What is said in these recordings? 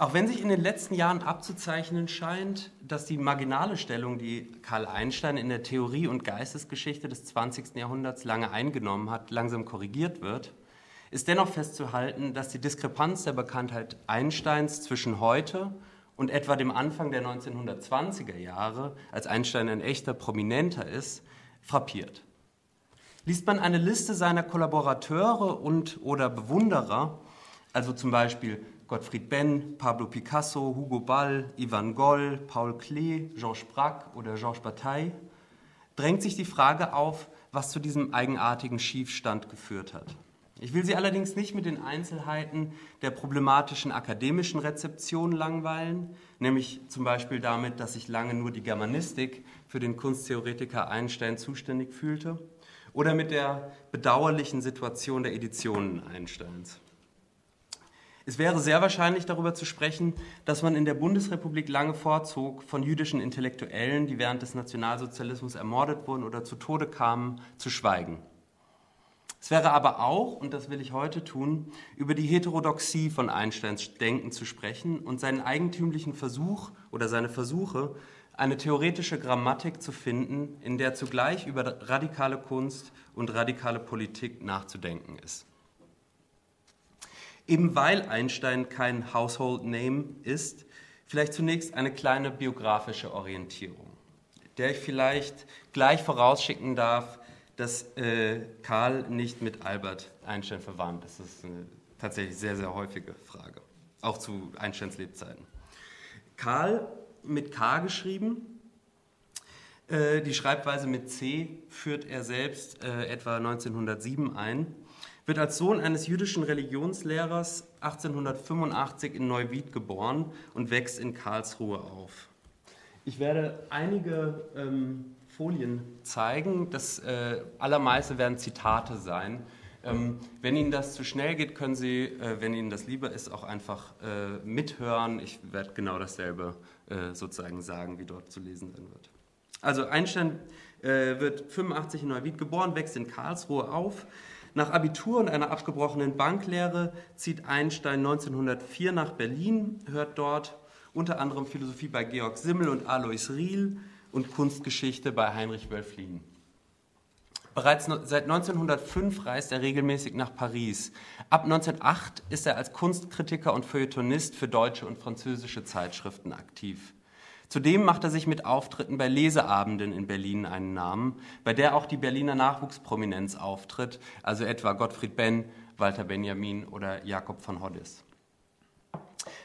Auch wenn sich in den letzten Jahren abzuzeichnen scheint, dass die marginale Stellung, die Karl Einstein in der Theorie und Geistesgeschichte des 20. Jahrhunderts lange eingenommen hat, langsam korrigiert wird, ist dennoch festzuhalten, dass die Diskrepanz der Bekanntheit Einsteins zwischen heute und etwa dem Anfang der 1920er Jahre, als Einstein ein echter Prominenter ist, frappiert. Liest man eine Liste seiner Kollaborateure und oder Bewunderer, also zum Beispiel Gottfried Benn, Pablo Picasso, Hugo Ball, Ivan Goll, Paul Klee, Georges Braque oder Georges Bataille, drängt sich die Frage auf, was zu diesem eigenartigen Schiefstand geführt hat. Ich will Sie allerdings nicht mit den Einzelheiten der problematischen akademischen Rezeption langweilen, nämlich zum Beispiel damit, dass sich lange nur die Germanistik für den Kunsttheoretiker Einstein zuständig fühlte, oder mit der bedauerlichen Situation der Editionen Einsteins. Es wäre sehr wahrscheinlich darüber zu sprechen, dass man in der Bundesrepublik lange vorzog, von jüdischen Intellektuellen, die während des Nationalsozialismus ermordet wurden oder zu Tode kamen, zu schweigen. Es wäre aber auch, und das will ich heute tun, über die Heterodoxie von Einsteins Denken zu sprechen und seinen eigentümlichen Versuch oder seine Versuche, eine theoretische Grammatik zu finden, in der zugleich über radikale Kunst und radikale Politik nachzudenken ist. Eben weil Einstein kein Household Name ist, vielleicht zunächst eine kleine biografische Orientierung, der ich vielleicht gleich vorausschicken darf, dass äh, Karl nicht mit Albert Einstein verwandt ist. Das ist eine tatsächlich sehr, sehr häufige Frage, auch zu Einsteins Lebzeiten. Karl mit K geschrieben, äh, die Schreibweise mit C führt er selbst äh, etwa 1907 ein wird als Sohn eines jüdischen Religionslehrers 1885 in Neuwied geboren und wächst in Karlsruhe auf. Ich werde einige ähm, Folien zeigen. Das äh, allermeiste werden Zitate sein. Ähm, wenn Ihnen das zu schnell geht, können Sie, äh, wenn Ihnen das lieber ist, auch einfach äh, mithören. Ich werde genau dasselbe äh, sozusagen sagen, wie dort zu lesen sein wird. Also Einstein äh, wird 85 in Neuwied geboren, wächst in Karlsruhe auf. Nach Abitur und einer abgebrochenen Banklehre zieht Einstein 1904 nach Berlin, hört dort unter anderem Philosophie bei Georg Simmel und Alois Riel und Kunstgeschichte bei Heinrich Wölflin. Bereits seit 1905 reist er regelmäßig nach Paris. Ab 1908 ist er als Kunstkritiker und Feuilletonist für deutsche und französische Zeitschriften aktiv. Zudem macht er sich mit Auftritten bei Leseabenden in Berlin einen Namen, bei der auch die Berliner Nachwuchsprominenz auftritt, also etwa Gottfried Benn, Walter Benjamin oder Jakob von Hoddes.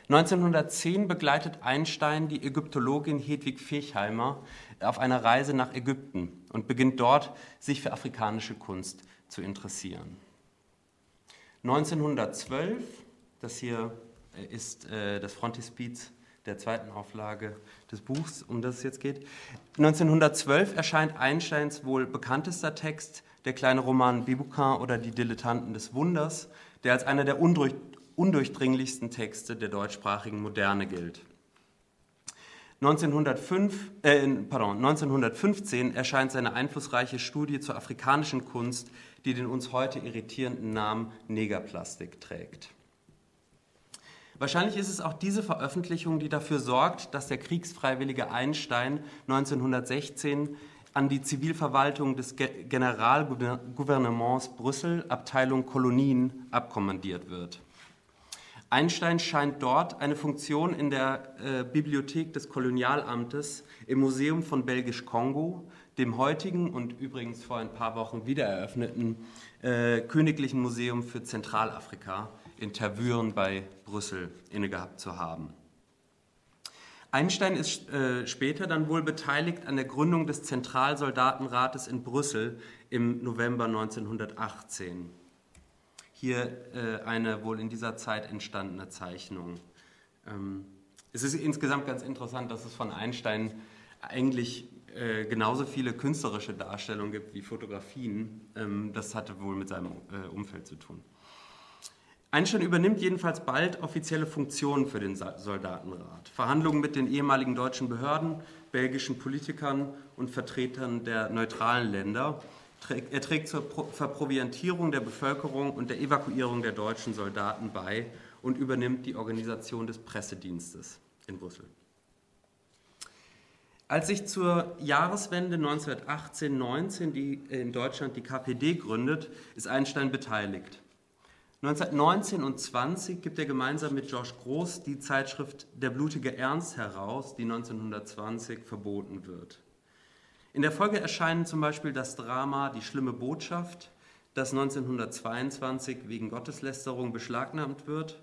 1910 begleitet Einstein die Ägyptologin Hedwig Fechheimer auf einer Reise nach Ägypten und beginnt dort, sich für afrikanische Kunst zu interessieren. 1912, das hier ist äh, das Frontispiz der zweiten Auflage des Buchs, um das es jetzt geht. 1912 erscheint Einsteins wohl bekanntester Text, der kleine Roman Bibouquin oder Die Dilettanten des Wunders, der als einer der undurchdringlichsten Texte der deutschsprachigen Moderne gilt. 1905, äh, pardon, 1915 erscheint seine einflussreiche Studie zur afrikanischen Kunst, die den uns heute irritierenden Namen Negerplastik trägt. Wahrscheinlich ist es auch diese Veröffentlichung, die dafür sorgt, dass der kriegsfreiwillige Einstein 1916 an die Zivilverwaltung des Generalgouvernements Brüssel, Abteilung Kolonien, abkommandiert wird. Einstein scheint dort eine Funktion in der äh, Bibliothek des Kolonialamtes im Museum von Belgisch-Kongo, dem heutigen und übrigens vor ein paar Wochen wiedereröffneten äh, Königlichen Museum für Zentralafrika in Tervuren bei Brüssel innegehabt zu haben. Einstein ist äh, später dann wohl beteiligt an der Gründung des Zentralsoldatenrates in Brüssel im November 1918. Hier äh, eine wohl in dieser Zeit entstandene Zeichnung. Ähm, es ist insgesamt ganz interessant, dass es von Einstein eigentlich äh, genauso viele künstlerische Darstellungen gibt wie Fotografien. Ähm, das hatte wohl mit seinem äh, Umfeld zu tun. Einstein übernimmt jedenfalls bald offizielle Funktionen für den Soldatenrat. Verhandlungen mit den ehemaligen deutschen Behörden, belgischen Politikern und Vertretern der neutralen Länder. Er trägt zur Verproviantierung der Bevölkerung und der Evakuierung der deutschen Soldaten bei und übernimmt die Organisation des Pressedienstes in Brüssel. Als sich zur Jahreswende 1918-19 in Deutschland die KPD gründet, ist Einstein beteiligt. 1919 und 20 gibt er gemeinsam mit George Groß die Zeitschrift Der blutige Ernst heraus, die 1920 verboten wird. In der Folge erscheinen zum Beispiel das Drama Die schlimme Botschaft, das 1922 wegen Gotteslästerung beschlagnahmt wird,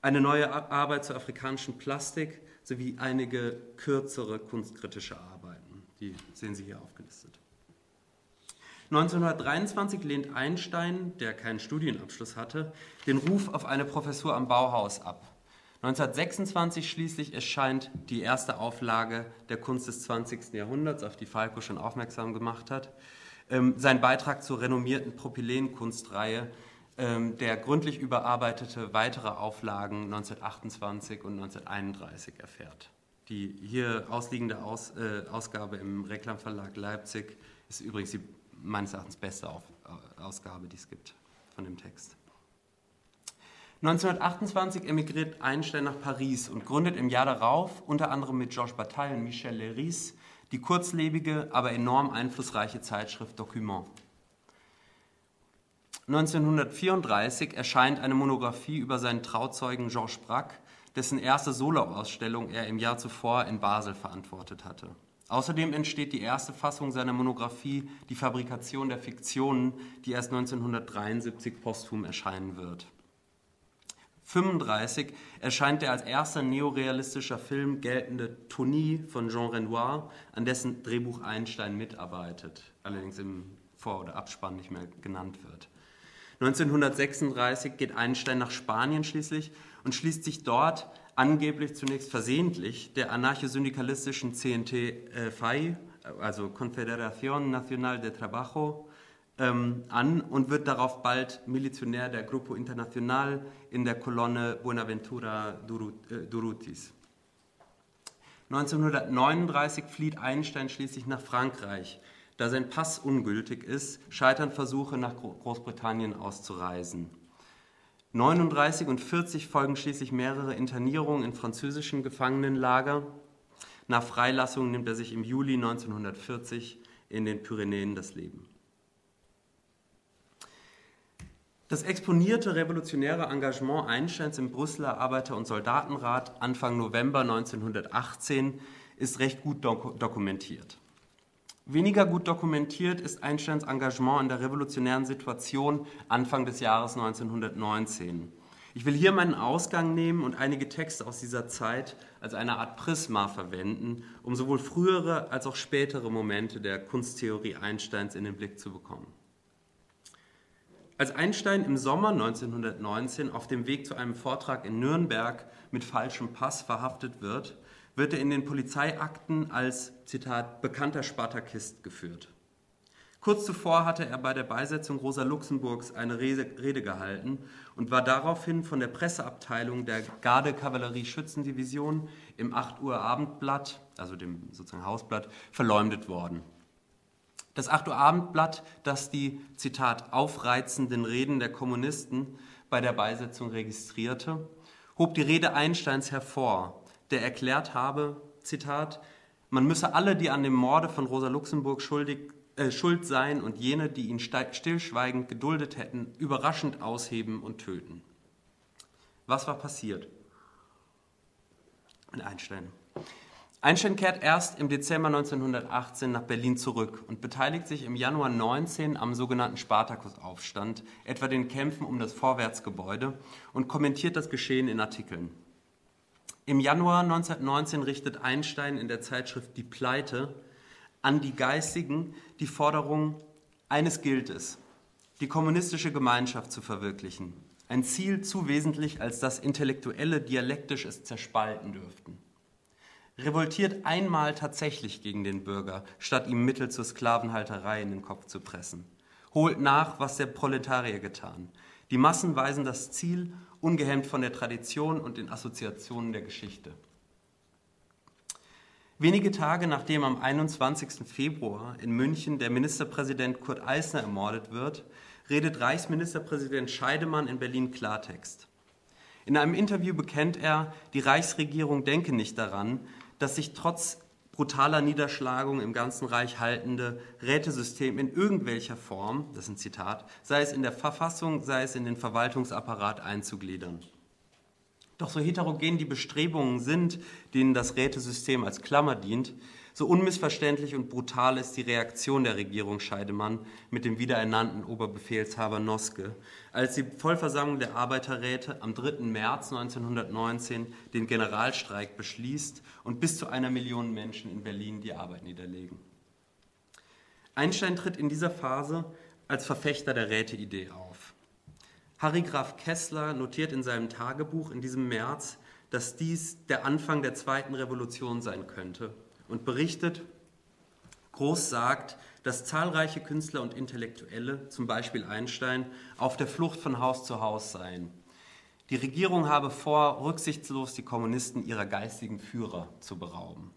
eine neue Arbeit zur afrikanischen Plastik sowie einige kürzere kunstkritische Arbeiten. Die sehen Sie hier aufgelistet. 1923 lehnt Einstein, der keinen Studienabschluss hatte, den Ruf auf eine Professur am Bauhaus ab. 1926 schließlich erscheint die erste Auflage der Kunst des 20. Jahrhunderts, auf die Falco schon aufmerksam gemacht hat. Ähm, sein Beitrag zur renommierten Propylenkunstreihe, ähm, der gründlich überarbeitete weitere Auflagen 1928 und 1931 erfährt. Die hier ausliegende Aus, äh, Ausgabe im Reklamverlag Leipzig ist übrigens die meines Erachtens beste Ausgabe, die es gibt von dem Text. 1928 emigriert Einstein nach Paris und gründet im Jahr darauf, unter anderem mit Georges Bataille und Michel Léris, die kurzlebige, aber enorm einflussreiche Zeitschrift Document. 1934 erscheint eine Monographie über seinen Trauzeugen Georges Braque, dessen erste Soloausstellung er im Jahr zuvor in Basel verantwortet hatte. Außerdem entsteht die erste Fassung seiner Monographie Die Fabrikation der Fiktionen, die erst 1973 posthum erscheinen wird. 1935 erscheint der als erster neorealistischer Film geltende Tony von Jean Renoir, an dessen Drehbuch Einstein mitarbeitet, allerdings im Vor- oder Abspann nicht mehr genannt wird. 1936 geht Einstein nach Spanien schließlich und schließt sich dort angeblich zunächst versehentlich der anarcho-syndikalistischen CNT-FAI, also Confederación Nacional de Trabajo, ähm, an und wird darauf bald Milizionär der Grupo Internacional in der Kolonne Buenaventura äh, Durrutis. 1939 flieht Einstein schließlich nach Frankreich. Da sein Pass ungültig ist, scheitern Versuche, nach Großbritannien auszureisen. 39 und 40 folgen schließlich mehrere Internierungen in französischen Gefangenenlager. Nach Freilassung nimmt er sich im Juli 1940 in den Pyrenäen das Leben. Das exponierte revolutionäre Engagement Einsteins im Brüsseler Arbeiter- und Soldatenrat Anfang November 1918 ist recht gut dokumentiert. Weniger gut dokumentiert ist Einsteins Engagement in der revolutionären Situation Anfang des Jahres 1919. Ich will hier meinen Ausgang nehmen und einige Texte aus dieser Zeit als eine Art Prisma verwenden, um sowohl frühere als auch spätere Momente der Kunsttheorie Einsteins in den Blick zu bekommen. Als Einstein im Sommer 1919 auf dem Weg zu einem Vortrag in Nürnberg mit falschem Pass verhaftet wird, wird er in den Polizeiakten als, Zitat, bekannter Spartakist geführt. Kurz zuvor hatte er bei der Beisetzung Rosa Luxemburgs eine Rede, gehalten und war daraufhin von der Presseabteilung der Garde-Kavallerie-Schützendivision im 8 Uhr Abendblatt, also dem sozusagen Hausblatt, verleumdet worden. Das 8 Uhr Abendblatt, das die, Zitat, aufreizenden Reden der Kommunisten bei der Beisetzung registrierte, hob die Rede Einsteins hervor der erklärt habe, Zitat, man müsse alle, die an dem Morde von Rosa Luxemburg schuldig, äh, schuld seien und jene, die ihn stillschweigend geduldet hätten, überraschend ausheben und töten. Was war passiert? Einstein. Einstein kehrt erst im Dezember 1918 nach Berlin zurück und beteiligt sich im Januar 19 am sogenannten Spartakusaufstand, etwa den Kämpfen um das Vorwärtsgebäude, und kommentiert das Geschehen in Artikeln. Im Januar 1919 richtet Einstein in der Zeitschrift Die Pleite an die Geistigen die Forderung, eines gilt es, die kommunistische Gemeinschaft zu verwirklichen. Ein Ziel zu wesentlich, als dass Intellektuelle dialektisch es zerspalten dürften. Revoltiert einmal tatsächlich gegen den Bürger, statt ihm Mittel zur Sklavenhalterei in den Kopf zu pressen. Holt nach, was der Proletarier getan. Die Massen weisen das Ziel ungehemmt von der Tradition und den Assoziationen der Geschichte. Wenige Tage nachdem am 21. Februar in München der Ministerpräsident Kurt Eisner ermordet wird, redet Reichsministerpräsident Scheidemann in Berlin Klartext. In einem Interview bekennt er, die Reichsregierung denke nicht daran, dass sich trotz brutaler Niederschlagung im ganzen Reich haltende Rätesystem in irgendwelcher Form, das ist ein Zitat, sei es in der Verfassung, sei es in den Verwaltungsapparat einzugliedern. Doch so heterogen die Bestrebungen sind, denen das Rätesystem als Klammer dient, so unmissverständlich und brutal ist die Reaktion der Regierung Scheidemann mit dem wiederernannten Oberbefehlshaber Noske, als die Vollversammlung der Arbeiterräte am 3. März 1919 den Generalstreik beschließt und bis zu einer Million Menschen in Berlin die Arbeit niederlegen. Einstein tritt in dieser Phase als Verfechter der Räteidee auf. Harry Graf Kessler notiert in seinem Tagebuch in diesem März, dass dies der Anfang der zweiten Revolution sein könnte und berichtet, Groß sagt, dass zahlreiche Künstler und Intellektuelle, zum Beispiel Einstein, auf der Flucht von Haus zu Haus seien. Die Regierung habe vor, rücksichtslos die Kommunisten ihrer geistigen Führer zu berauben.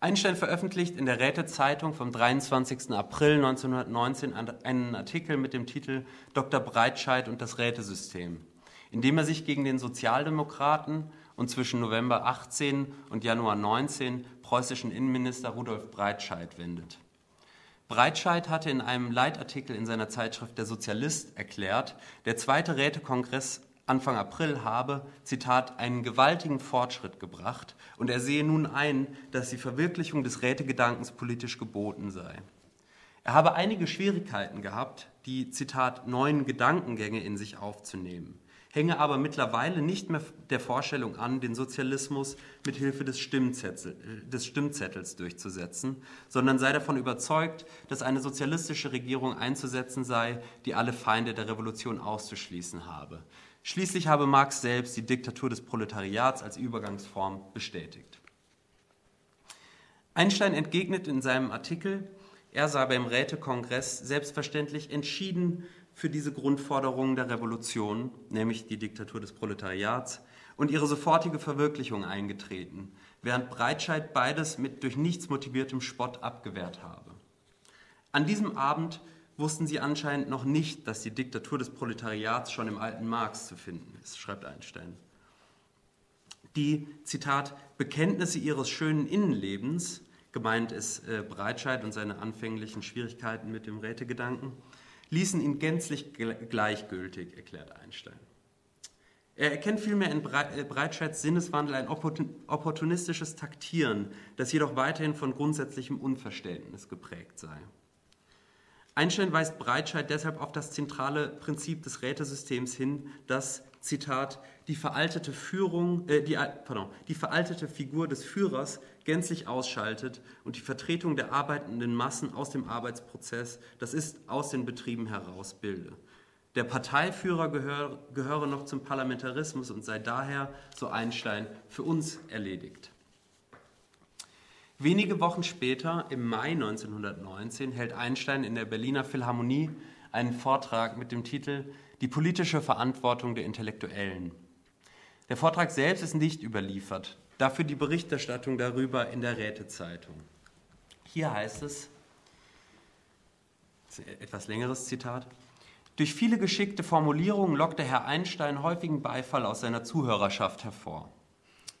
Einstein veröffentlicht in der Rätezeitung vom 23. April 1919 einen Artikel mit dem Titel Dr. Breitscheid und das Rätesystem, in dem er sich gegen den Sozialdemokraten und zwischen November 18 und Januar 19 preußischen Innenminister Rudolf Breitscheid wendet. Breitscheid hatte in einem Leitartikel in seiner Zeitschrift Der Sozialist erklärt, der zweite Rätekongress Anfang April habe, Zitat, einen gewaltigen Fortschritt gebracht und er sehe nun ein, dass die Verwirklichung des Rätegedankens politisch geboten sei. Er habe einige Schwierigkeiten gehabt, die, Zitat, neuen Gedankengänge in sich aufzunehmen hänge aber mittlerweile nicht mehr der Vorstellung an, den Sozialismus mit Hilfe des, Stimmzettel, des Stimmzettels durchzusetzen, sondern sei davon überzeugt, dass eine sozialistische Regierung einzusetzen sei, die alle Feinde der Revolution auszuschließen habe. Schließlich habe Marx selbst die Diktatur des Proletariats als Übergangsform bestätigt. Einstein entgegnet in seinem Artikel, er sei beim Rätekongress selbstverständlich entschieden für diese Grundforderungen der Revolution, nämlich die Diktatur des Proletariats, und ihre sofortige Verwirklichung eingetreten, während Breitscheid beides mit durch nichts motiviertem Spott abgewehrt habe. An diesem Abend wussten sie anscheinend noch nicht, dass die Diktatur des Proletariats schon im alten Marx zu finden ist, schreibt Einstein. Die, Zitat, Bekenntnisse ihres schönen Innenlebens, gemeint ist äh, Breitscheid und seine anfänglichen Schwierigkeiten mit dem Rätegedanken, ließen ihn gänzlich gleichgültig, erklärt Einstein. Er erkennt vielmehr in äh, Breitscheids Sinneswandel ein opportunistisches Taktieren, das jedoch weiterhin von grundsätzlichem Unverständnis geprägt sei. Einstein weist Breitscheid deshalb auf das zentrale Prinzip des Rätesystems hin, das, Zitat, die veraltete Führung, äh, die, pardon, die veraltete Figur des Führers gänzlich ausschaltet und die Vertretung der arbeitenden Massen aus dem Arbeitsprozess, das ist aus den Betrieben heraus bilde. Der Parteiführer gehöre, gehöre noch zum Parlamentarismus und sei daher, so Einstein, für uns erledigt. Wenige Wochen später, im Mai 1919, hält Einstein in der Berliner Philharmonie einen Vortrag mit dem Titel Die politische Verantwortung der Intellektuellen. Der Vortrag selbst ist nicht überliefert, dafür die Berichterstattung darüber in der Rätezeitung. Hier heißt es, etwas längeres Zitat, durch viele geschickte Formulierungen lockte Herr Einstein häufigen Beifall aus seiner Zuhörerschaft hervor.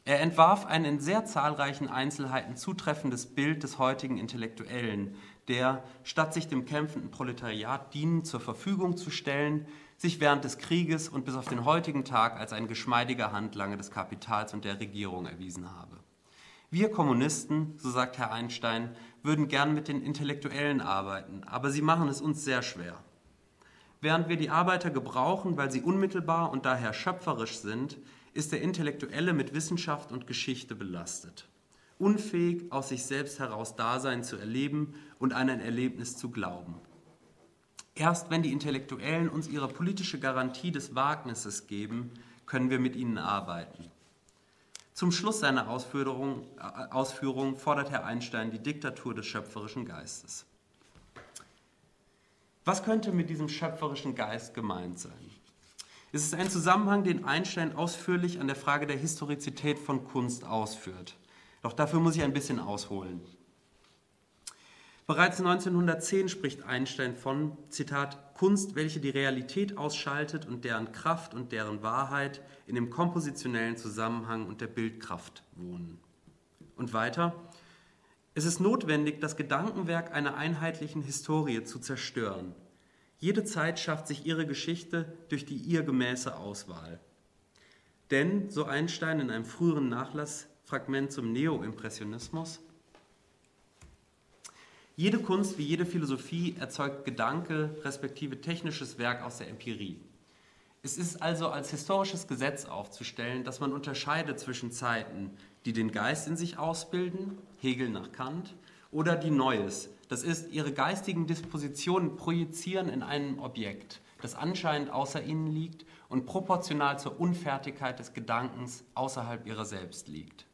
Er entwarf ein in sehr zahlreichen Einzelheiten zutreffendes Bild des heutigen Intellektuellen, der, statt sich dem kämpfenden Proletariat dienend zur Verfügung zu stellen, sich während des Krieges und bis auf den heutigen Tag als ein geschmeidiger Handlanger des Kapitals und der Regierung erwiesen habe. Wir Kommunisten, so sagt Herr Einstein, würden gern mit den Intellektuellen arbeiten, aber sie machen es uns sehr schwer. Während wir die Arbeiter gebrauchen, weil sie unmittelbar und daher schöpferisch sind, ist der Intellektuelle mit Wissenschaft und Geschichte belastet, unfähig, aus sich selbst heraus Dasein zu erleben und an ein Erlebnis zu glauben. Erst wenn die Intellektuellen uns ihre politische Garantie des Wagnisses geben, können wir mit ihnen arbeiten. Zum Schluss seiner Ausführung, äh, Ausführung fordert Herr Einstein die Diktatur des schöpferischen Geistes. Was könnte mit diesem schöpferischen Geist gemeint sein? Es ist ein Zusammenhang, den Einstein ausführlich an der Frage der Historizität von Kunst ausführt. Doch dafür muss ich ein bisschen ausholen. Bereits 1910 spricht Einstein von, Zitat, Kunst, welche die Realität ausschaltet und deren Kraft und deren Wahrheit in dem kompositionellen Zusammenhang und der Bildkraft wohnen. Und weiter, es ist notwendig, das Gedankenwerk einer einheitlichen Historie zu zerstören. Jede Zeit schafft sich ihre Geschichte durch die ihr gemäße Auswahl. Denn, so Einstein in einem früheren Nachlassfragment zum Neoimpressionismus, jede Kunst wie jede Philosophie erzeugt Gedanke respektive technisches Werk aus der Empirie. Es ist also als historisches Gesetz aufzustellen, dass man unterscheidet zwischen Zeiten, die den Geist in sich ausbilden, Hegel nach Kant, oder die Neues, das ist, ihre geistigen Dispositionen projizieren in einem Objekt, das anscheinend außer ihnen liegt und proportional zur Unfertigkeit des Gedankens außerhalb ihrer selbst liegt.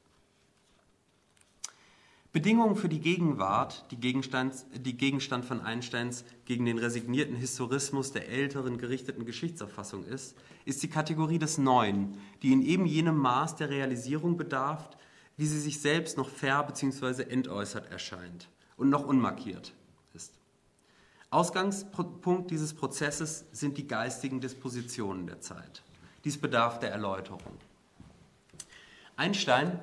Bedingungen für die Gegenwart, die Gegenstand, die Gegenstand von Einsteins gegen den resignierten Historismus der älteren gerichteten Geschichtsauffassung ist, ist die Kategorie des Neuen, die in eben jenem Maß der Realisierung bedarf, wie sie sich selbst noch fair bzw. entäußert erscheint und noch unmarkiert ist. Ausgangspunkt dieses Prozesses sind die geistigen Dispositionen der Zeit. Dies bedarf der Erläuterung. Einstein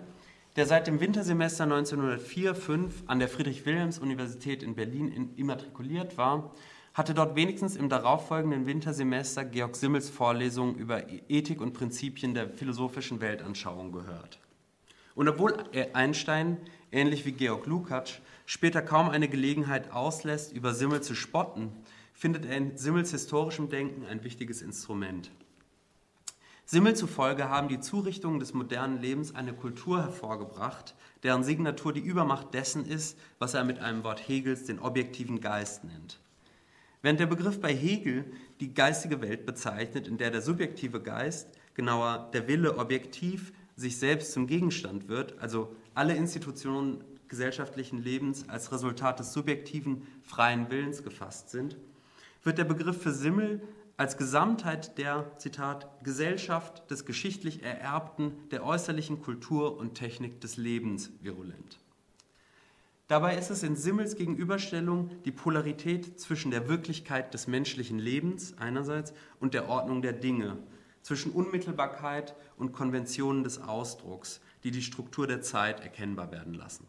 der seit dem Wintersemester 1904-5 an der Friedrich-Wilhelms-Universität in Berlin immatrikuliert war, hatte dort wenigstens im darauffolgenden Wintersemester Georg Simmels Vorlesungen über Ethik und Prinzipien der philosophischen Weltanschauung gehört. Und obwohl Einstein, ähnlich wie Georg Lukács, später kaum eine Gelegenheit auslässt, über Simmel zu spotten, findet er in Simmels historischem Denken ein wichtiges Instrument. Simmel zufolge haben die Zurichtungen des modernen Lebens eine Kultur hervorgebracht, deren Signatur die Übermacht dessen ist, was er mit einem Wort Hegels den objektiven Geist nennt. Während der Begriff bei Hegel die geistige Welt bezeichnet, in der der subjektive Geist, genauer der Wille objektiv, sich selbst zum Gegenstand wird, also alle Institutionen gesellschaftlichen Lebens als Resultat des subjektiven freien Willens gefasst sind, wird der Begriff für Simmel als Gesamtheit der, Zitat, Gesellschaft des geschichtlich Ererbten, der äußerlichen Kultur und Technik des Lebens virulent. Dabei ist es in Simmels Gegenüberstellung die Polarität zwischen der Wirklichkeit des menschlichen Lebens einerseits und der Ordnung der Dinge, zwischen Unmittelbarkeit und Konventionen des Ausdrucks, die die Struktur der Zeit erkennbar werden lassen.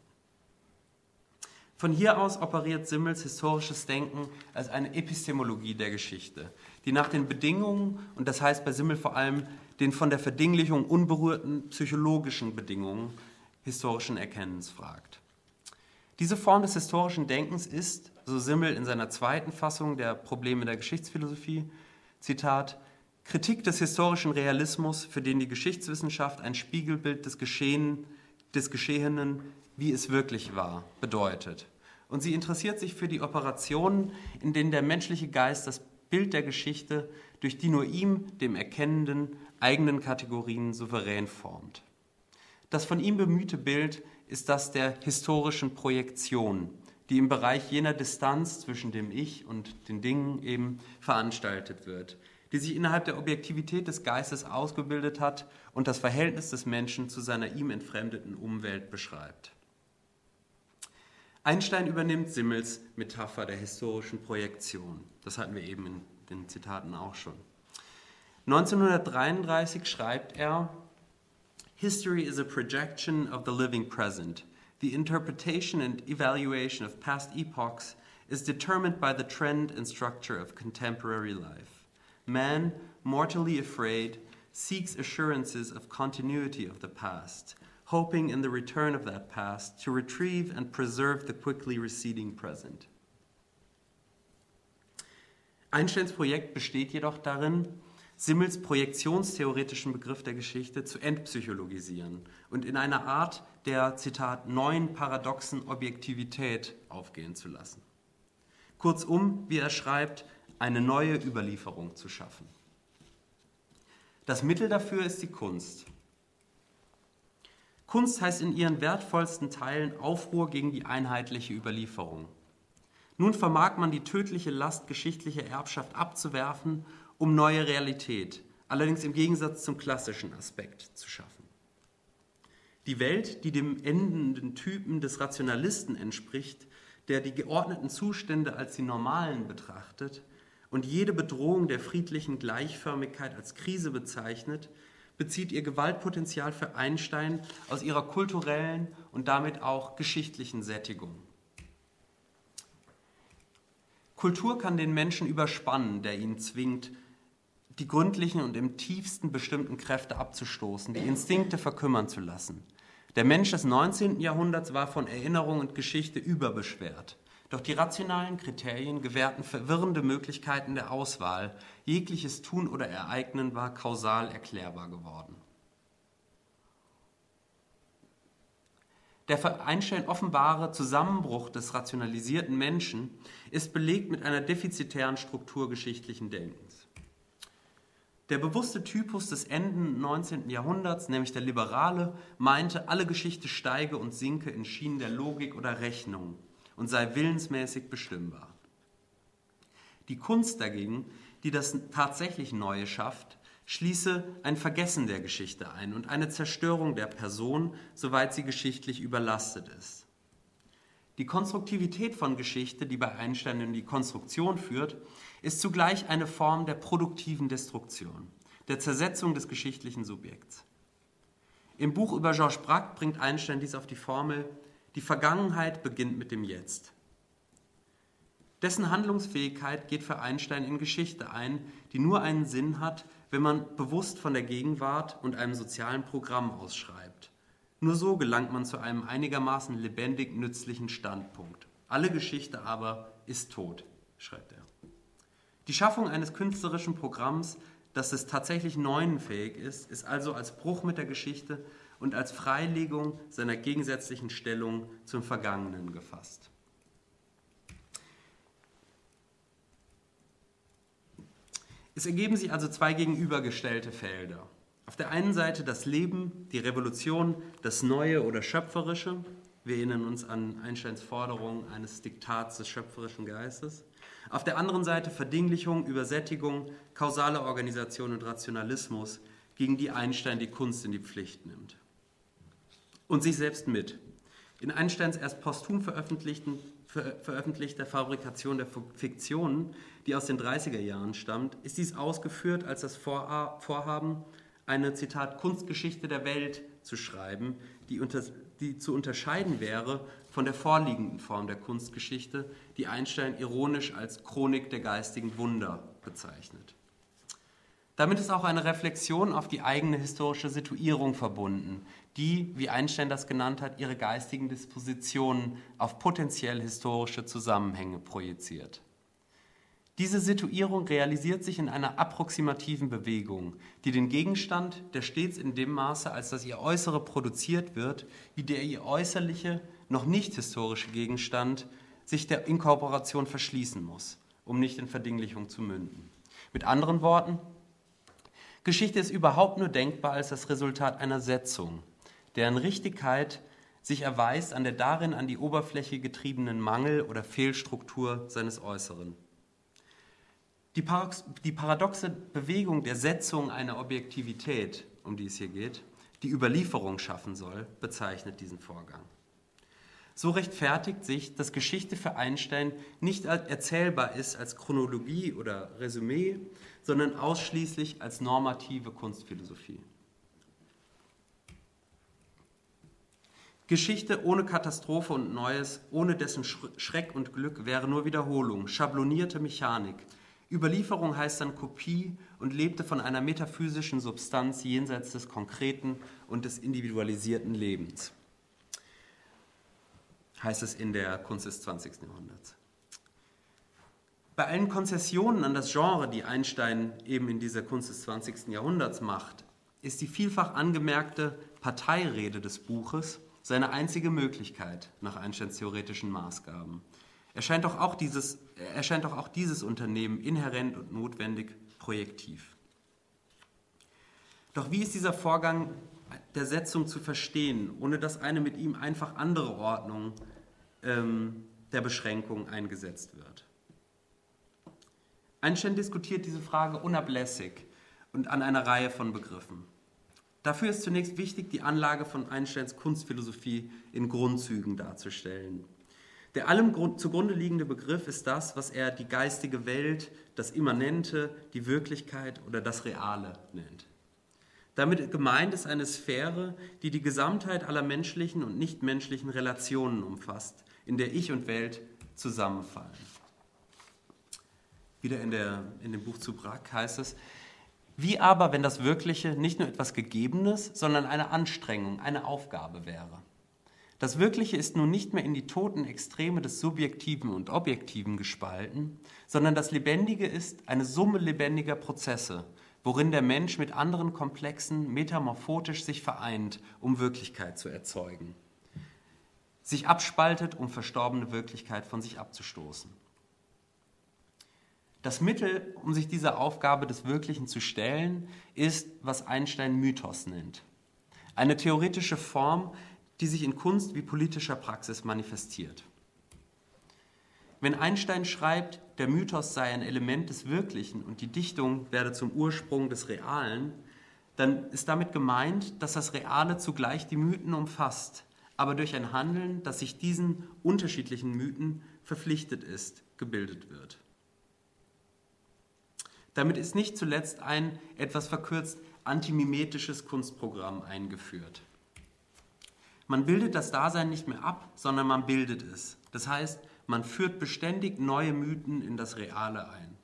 Von hier aus operiert Simmels historisches Denken als eine Epistemologie der Geschichte, die nach den Bedingungen, und das heißt bei Simmel vor allem den von der Verdinglichung unberührten psychologischen Bedingungen historischen Erkennens fragt. Diese Form des historischen Denkens ist, so Simmel in seiner zweiten Fassung der Probleme der Geschichtsphilosophie, Zitat, Kritik des historischen Realismus, für den die Geschichtswissenschaft ein Spiegelbild des, Geschehen, des Geschehenen, wie es wirklich war, bedeutet. Und sie interessiert sich für die Operationen, in denen der menschliche Geist das Bild der Geschichte durch die nur ihm, dem Erkennenden, eigenen Kategorien souverän formt. Das von ihm bemühte Bild ist das der historischen Projektion, die im Bereich jener Distanz zwischen dem Ich und den Dingen eben veranstaltet wird, die sich innerhalb der Objektivität des Geistes ausgebildet hat und das Verhältnis des Menschen zu seiner ihm entfremdeten Umwelt beschreibt. Einstein übernimmt Simmels Metapher der historischen Projektion. Das hatten wir eben in den Zitaten auch schon. 1933 schreibt er, History is a projection of the living present. The interpretation and evaluation of past epochs is determined by the trend and structure of contemporary life. Man, mortally afraid, seeks assurances of continuity of the past, hoping in the return of that past to retrieve and preserve the quickly receding present. Einsteins Projekt besteht jedoch darin, Simmels projektionstheoretischen Begriff der Geschichte zu entpsychologisieren und in einer Art der, Zitat, neuen paradoxen Objektivität aufgehen zu lassen. Kurzum, wie er schreibt, eine neue Überlieferung zu schaffen. Das Mittel dafür ist die Kunst. Kunst heißt in ihren wertvollsten Teilen Aufruhr gegen die einheitliche Überlieferung. Nun vermag man die tödliche Last geschichtlicher Erbschaft abzuwerfen, um neue Realität, allerdings im Gegensatz zum klassischen Aspekt, zu schaffen. Die Welt, die dem endenden Typen des Rationalisten entspricht, der die geordneten Zustände als die normalen betrachtet und jede Bedrohung der friedlichen Gleichförmigkeit als Krise bezeichnet, bezieht ihr Gewaltpotenzial für Einstein aus ihrer kulturellen und damit auch geschichtlichen Sättigung. Kultur kann den Menschen überspannen, der ihn zwingt, die gründlichen und im tiefsten bestimmten Kräfte abzustoßen, die Instinkte verkümmern zu lassen. Der Mensch des 19. Jahrhunderts war von Erinnerung und Geschichte überbeschwert. Doch die rationalen Kriterien gewährten verwirrende Möglichkeiten der Auswahl. Jegliches Tun oder Ereignen war kausal erklärbar geworden. Der Einstein offenbare Zusammenbruch des rationalisierten Menschen ist belegt mit einer defizitären Struktur geschichtlichen Denkens. Der bewusste Typus des Enden 19. Jahrhunderts, nämlich der Liberale, meinte, alle Geschichte steige und sinke in Schienen der Logik oder Rechnung und sei willensmäßig bestimmbar. Die Kunst dagegen, die das tatsächlich Neue schafft, schließe ein Vergessen der Geschichte ein und eine Zerstörung der Person, soweit sie geschichtlich überlastet ist. Die Konstruktivität von Geschichte, die bei Einstein in die Konstruktion führt, ist zugleich eine Form der produktiven Destruktion, der Zersetzung des geschichtlichen Subjekts. Im Buch über Georges Braque bringt Einstein dies auf die Formel die Vergangenheit beginnt mit dem Jetzt. Dessen Handlungsfähigkeit geht für Einstein in Geschichte ein, die nur einen Sinn hat, wenn man bewusst von der Gegenwart und einem sozialen Programm ausschreibt. Nur so gelangt man zu einem einigermaßen lebendig nützlichen Standpunkt. Alle Geschichte aber ist tot, schreibt er. Die Schaffung eines künstlerischen Programms, das des tatsächlich Neuen fähig ist, ist also als Bruch mit der Geschichte und als Freilegung seiner gegensätzlichen Stellung zum Vergangenen gefasst. Es ergeben sich also zwei gegenübergestellte Felder. Auf der einen Seite das Leben, die Revolution, das Neue oder Schöpferische. Wir erinnern uns an Einsteins Forderung eines Diktats des schöpferischen Geistes. Auf der anderen Seite Verdinglichung, Übersättigung, kausale Organisation und Rationalismus, gegen die Einstein die Kunst in die Pflicht nimmt und sich selbst mit. In Einsteins erst posthum veröffentlichten, ver, veröffentlichter Fabrikation der Fiktionen, die aus den 30er Jahren stammt, ist dies ausgeführt als das Vorhaben, eine Zitat Kunstgeschichte der Welt zu schreiben, die, unter, die zu unterscheiden wäre von der vorliegenden Form der Kunstgeschichte, die Einstein ironisch als Chronik der geistigen Wunder bezeichnet. Damit ist auch eine Reflexion auf die eigene historische Situierung verbunden, die, wie Einstein das genannt hat, ihre geistigen Dispositionen auf potenziell historische Zusammenhänge projiziert. Diese Situierung realisiert sich in einer approximativen Bewegung, die den Gegenstand, der stets in dem Maße, als dass ihr Äußere produziert wird, wie der ihr äußerliche, noch nicht historische Gegenstand, sich der Inkorporation verschließen muss, um nicht in Verdinglichung zu münden. Mit anderen Worten, Geschichte ist überhaupt nur denkbar als das Resultat einer Setzung, deren Richtigkeit sich erweist an der darin an die Oberfläche getriebenen Mangel oder Fehlstruktur seines Äußeren. Die, Paradox die paradoxe Bewegung der Setzung einer Objektivität, um die es hier geht, die Überlieferung schaffen soll, bezeichnet diesen Vorgang. So rechtfertigt sich, dass Geschichte für Einstein nicht erzählbar ist als Chronologie oder Resümee, sondern ausschließlich als normative Kunstphilosophie. Geschichte ohne Katastrophe und Neues, ohne dessen Schreck und Glück wäre nur Wiederholung, schablonierte Mechanik. Überlieferung heißt dann Kopie und lebte von einer metaphysischen Substanz jenseits des konkreten und des individualisierten Lebens. Heißt es in der Kunst des 20. Jahrhunderts. Bei allen Konzessionen an das Genre, die Einstein eben in dieser Kunst des 20. Jahrhunderts macht, ist die vielfach angemerkte Parteirede des Buches seine einzige Möglichkeit nach Einsteins theoretischen Maßgaben. Erscheint doch auch dieses, erscheint doch auch dieses Unternehmen inhärent und notwendig projektiv. Doch wie ist dieser Vorgang der Setzung zu verstehen, ohne dass eine mit ihm einfach andere Ordnung ähm, der Beschränkung eingesetzt wird? Einstein diskutiert diese Frage unablässig und an einer Reihe von Begriffen. Dafür ist zunächst wichtig, die Anlage von Einsteins Kunstphilosophie in Grundzügen darzustellen. Der allem zugrunde liegende Begriff ist das, was er die geistige Welt, das Immanente, die Wirklichkeit oder das Reale nennt. Damit gemeint ist eine Sphäre, die die Gesamtheit aller menschlichen und nichtmenschlichen Relationen umfasst, in der Ich und Welt zusammenfallen. Wieder in, der, in dem Buch zu Brack heißt es, wie aber, wenn das Wirkliche nicht nur etwas Gegebenes, sondern eine Anstrengung, eine Aufgabe wäre? Das Wirkliche ist nun nicht mehr in die toten Extreme des Subjektiven und Objektiven gespalten, sondern das Lebendige ist eine Summe lebendiger Prozesse, worin der Mensch mit anderen Komplexen metamorphotisch sich vereint, um Wirklichkeit zu erzeugen. Sich abspaltet, um verstorbene Wirklichkeit von sich abzustoßen. Das Mittel, um sich dieser Aufgabe des Wirklichen zu stellen, ist, was Einstein Mythos nennt. Eine theoretische Form, die sich in Kunst wie politischer Praxis manifestiert. Wenn Einstein schreibt, der Mythos sei ein Element des Wirklichen und die Dichtung werde zum Ursprung des Realen, dann ist damit gemeint, dass das Reale zugleich die Mythen umfasst, aber durch ein Handeln, das sich diesen unterschiedlichen Mythen verpflichtet ist, gebildet wird. Damit ist nicht zuletzt ein etwas verkürzt antimimetisches Kunstprogramm eingeführt. Man bildet das Dasein nicht mehr ab, sondern man bildet es. Das heißt, man führt beständig neue Mythen in das Reale ein.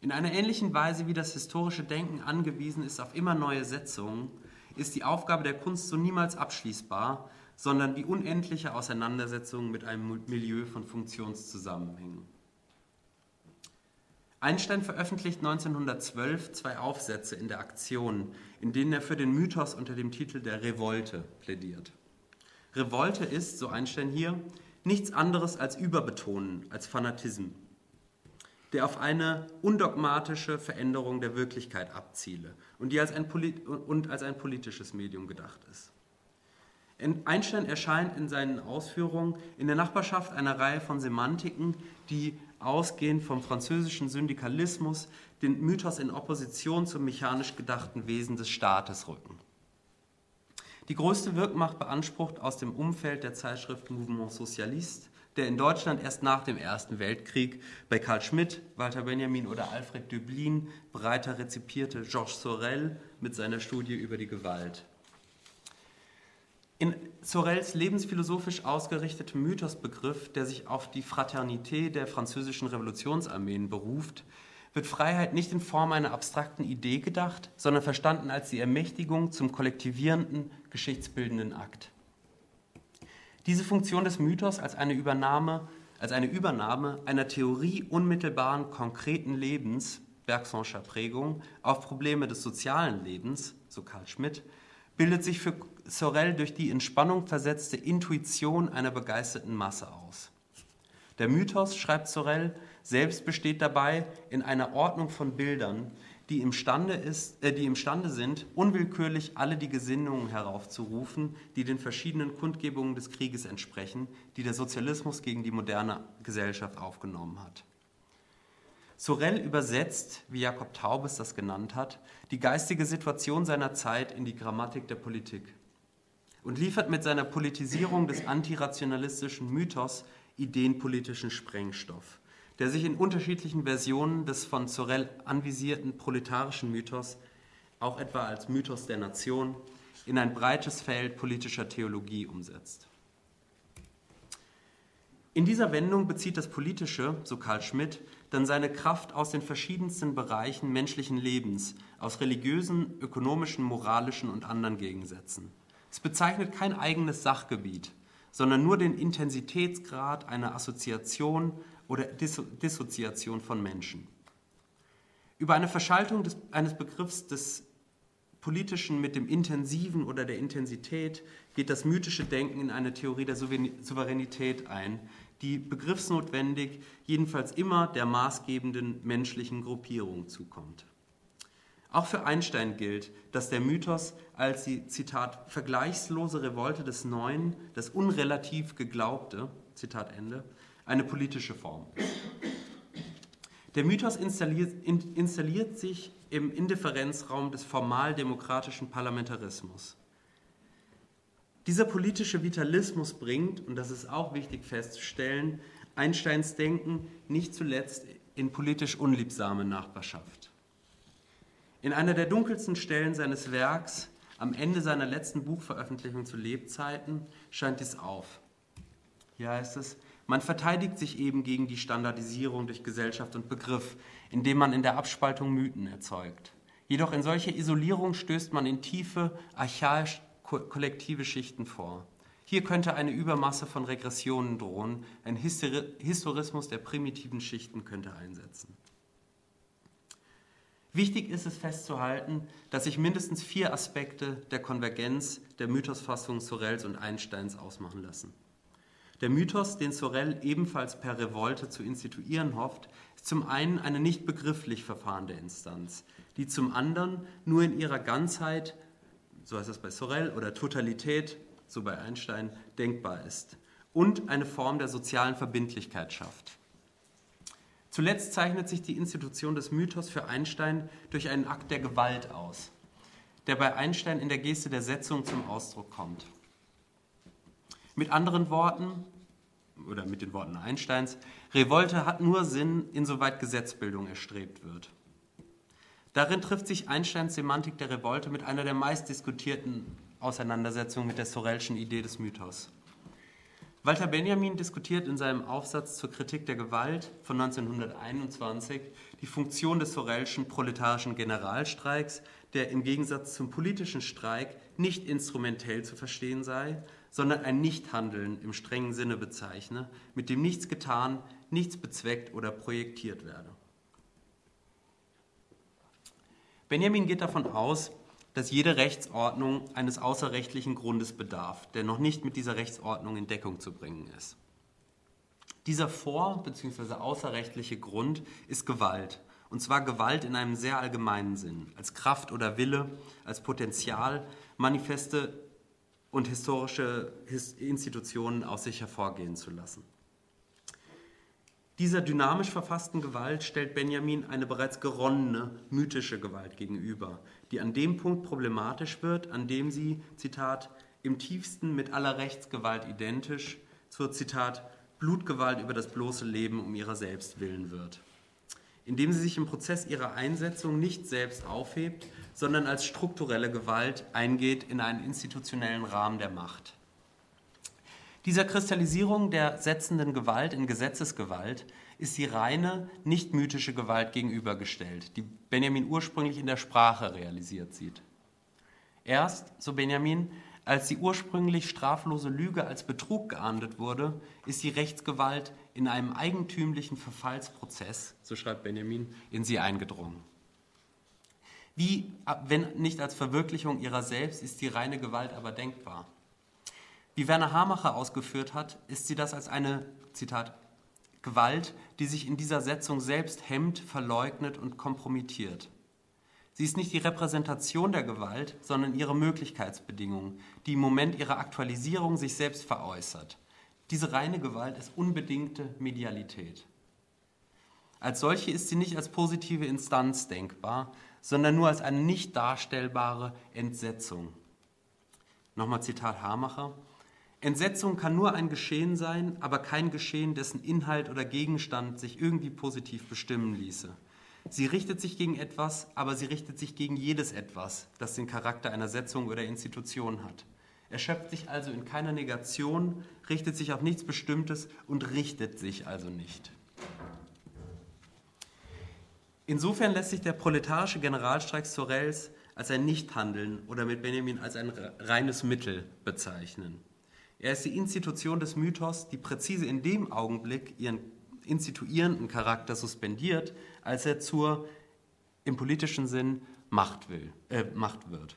In einer ähnlichen Weise wie das historische Denken angewiesen ist auf immer neue Setzungen, ist die Aufgabe der Kunst so niemals abschließbar, sondern die unendliche Auseinandersetzung mit einem Milieu von Funktionszusammenhängen. Einstein veröffentlicht 1912 zwei Aufsätze in der Aktion, in denen er für den Mythos unter dem Titel der Revolte plädiert. Revolte ist, so Einstein hier, nichts anderes als Überbetonen, als Fanatism, der auf eine undogmatische Veränderung der Wirklichkeit abziele und die als ein, und als ein politisches Medium gedacht ist. Einstein erscheint in seinen Ausführungen in der Nachbarschaft einer Reihe von Semantiken, die ausgehend vom französischen Syndikalismus den Mythos in Opposition zum mechanisch gedachten Wesen des Staates rücken. Die größte Wirkmacht beansprucht aus dem Umfeld der Zeitschrift Mouvement Socialiste, der in Deutschland erst nach dem Ersten Weltkrieg bei Karl Schmidt, Walter Benjamin oder Alfred Döblin breiter rezipierte Georges Sorel mit seiner Studie über die Gewalt. In Sorels lebensphilosophisch ausgerichtetem Mythosbegriff, der sich auf die Fraternité der französischen Revolutionsarmeen beruft, wird Freiheit nicht in Form einer abstrakten Idee gedacht, sondern verstanden als die Ermächtigung zum kollektivierenden, geschichtsbildenden Akt. Diese Funktion des Mythos als eine Übernahme, als eine Übernahme einer Theorie unmittelbaren, konkreten Lebens, Bergsonscher Prägung, auf Probleme des sozialen Lebens, so Karl Schmidt, bildet sich für Sorel durch die in Spannung versetzte Intuition einer begeisterten Masse aus. Der Mythos, schreibt Sorel, selbst besteht dabei in einer Ordnung von Bildern, die imstande, ist, äh, die imstande sind, unwillkürlich alle die Gesinnungen heraufzurufen, die den verschiedenen Kundgebungen des Krieges entsprechen, die der Sozialismus gegen die moderne Gesellschaft aufgenommen hat. Sorel übersetzt, wie Jakob Taubes das genannt hat, die geistige Situation seiner Zeit in die Grammatik der Politik und liefert mit seiner Politisierung des antirationalistischen Mythos ideenpolitischen Sprengstoff der sich in unterschiedlichen Versionen des von Sorel anvisierten proletarischen Mythos, auch etwa als Mythos der Nation, in ein breites Feld politischer Theologie umsetzt. In dieser Wendung bezieht das Politische, so Karl Schmidt, dann seine Kraft aus den verschiedensten Bereichen menschlichen Lebens, aus religiösen, ökonomischen, moralischen und anderen Gegensätzen. Es bezeichnet kein eigenes Sachgebiet, sondern nur den Intensitätsgrad einer Assoziation oder Dissoziation von Menschen. Über eine Verschaltung des, eines Begriffs des Politischen mit dem Intensiven oder der Intensität geht das mythische Denken in eine Theorie der Souveränität ein, die begriffsnotwendig jedenfalls immer der maßgebenden menschlichen Gruppierung zukommt. Auch für Einstein gilt, dass der Mythos als die, Zitat, vergleichslose Revolte des Neuen, das unrelativ Geglaubte, Zitat Ende, eine politische Form. Der Mythos installiert, installiert sich im Indifferenzraum des formal demokratischen Parlamentarismus. Dieser politische Vitalismus bringt, und das ist auch wichtig festzustellen, Einsteins Denken nicht zuletzt in politisch unliebsame Nachbarschaft. In einer der dunkelsten Stellen seines Werks, am Ende seiner letzten Buchveröffentlichung zu Lebzeiten, scheint dies auf. Hier heißt es, man verteidigt sich eben gegen die Standardisierung durch Gesellschaft und Begriff, indem man in der Abspaltung Mythen erzeugt. Jedoch in solche Isolierung stößt man in tiefe, archaisch kollektive Schichten vor. Hier könnte eine Übermasse von Regressionen drohen, ein Historismus der primitiven Schichten könnte einsetzen. Wichtig ist es festzuhalten, dass sich mindestens vier Aspekte der Konvergenz der Mythosfassung Sorels und Einsteins ausmachen lassen. Der Mythos, den Sorel ebenfalls per Revolte zu instituieren hofft, ist zum einen eine nicht begrifflich verfahrende Instanz, die zum anderen nur in ihrer Ganzheit so heißt es bei Sorel, oder Totalität, so bei Einstein, denkbar ist und eine Form der sozialen Verbindlichkeit schafft. Zuletzt zeichnet sich die Institution des Mythos für Einstein durch einen Akt der Gewalt aus, der bei Einstein in der Geste der Setzung zum Ausdruck kommt. Mit anderen Worten, oder mit den Worten Einsteins, Revolte hat nur Sinn, insoweit Gesetzbildung erstrebt wird. Darin trifft sich Einsteins Semantik der Revolte mit einer der meistdiskutierten Auseinandersetzungen mit der Sorelschen Idee des Mythos. Walter Benjamin diskutiert in seinem Aufsatz zur Kritik der Gewalt von 1921 die Funktion des Sorelschen proletarischen Generalstreiks, der im Gegensatz zum politischen Streik nicht instrumentell zu verstehen sei, sondern ein Nichthandeln im strengen Sinne bezeichne, mit dem nichts getan, nichts bezweckt oder projektiert werde. Benjamin geht davon aus, dass jede Rechtsordnung eines außerrechtlichen Grundes bedarf, der noch nicht mit dieser Rechtsordnung in Deckung zu bringen ist. Dieser vor- bzw. außerrechtliche Grund ist Gewalt. Und zwar Gewalt in einem sehr allgemeinen Sinn, als Kraft oder Wille, als Potenzial, Manifeste und historische Institutionen aus sich hervorgehen zu lassen. Dieser dynamisch verfassten Gewalt stellt Benjamin eine bereits geronnene, mythische Gewalt gegenüber, die an dem Punkt problematisch wird, an dem sie, Zitat, im tiefsten mit aller Rechtsgewalt identisch zur, Zitat, Blutgewalt über das bloße Leben um ihrer selbst willen wird. Indem sie sich im Prozess ihrer Einsetzung nicht selbst aufhebt, sondern als strukturelle Gewalt eingeht in einen institutionellen Rahmen der Macht. Dieser Kristallisierung der setzenden Gewalt in Gesetzesgewalt ist die reine, nicht mythische Gewalt gegenübergestellt, die Benjamin ursprünglich in der Sprache realisiert sieht. Erst, so Benjamin, als die ursprünglich straflose Lüge als Betrug geahndet wurde, ist die Rechtsgewalt in einem eigentümlichen Verfallsprozess, so schreibt Benjamin, in sie eingedrungen. Wie, wenn nicht als Verwirklichung ihrer selbst, ist die reine Gewalt aber denkbar. Wie Werner Hamacher ausgeführt hat, ist sie das als eine, Zitat, Gewalt, die sich in dieser Setzung selbst hemmt, verleugnet und kompromittiert. Sie ist nicht die Repräsentation der Gewalt, sondern ihre Möglichkeitsbedingung, die im Moment ihrer Aktualisierung sich selbst veräußert. Diese reine Gewalt ist unbedingte Medialität. Als solche ist sie nicht als positive Instanz denkbar, sondern nur als eine nicht darstellbare Entsetzung. Nochmal Zitat Hamacher. Entsetzung kann nur ein Geschehen sein, aber kein Geschehen, dessen Inhalt oder Gegenstand sich irgendwie positiv bestimmen ließe. Sie richtet sich gegen etwas, aber sie richtet sich gegen jedes etwas, das den Charakter einer Setzung oder Institution hat. Erschöpft sich also in keiner Negation, richtet sich auf nichts Bestimmtes und richtet sich also nicht. Insofern lässt sich der proletarische Generalstreik Sorels als ein Nichthandeln oder mit Benjamin als ein reines Mittel bezeichnen. Er ist die Institution des Mythos, die präzise in dem Augenblick ihren instituierenden Charakter suspendiert, als er zur im politischen Sinn Macht, will, äh, Macht wird.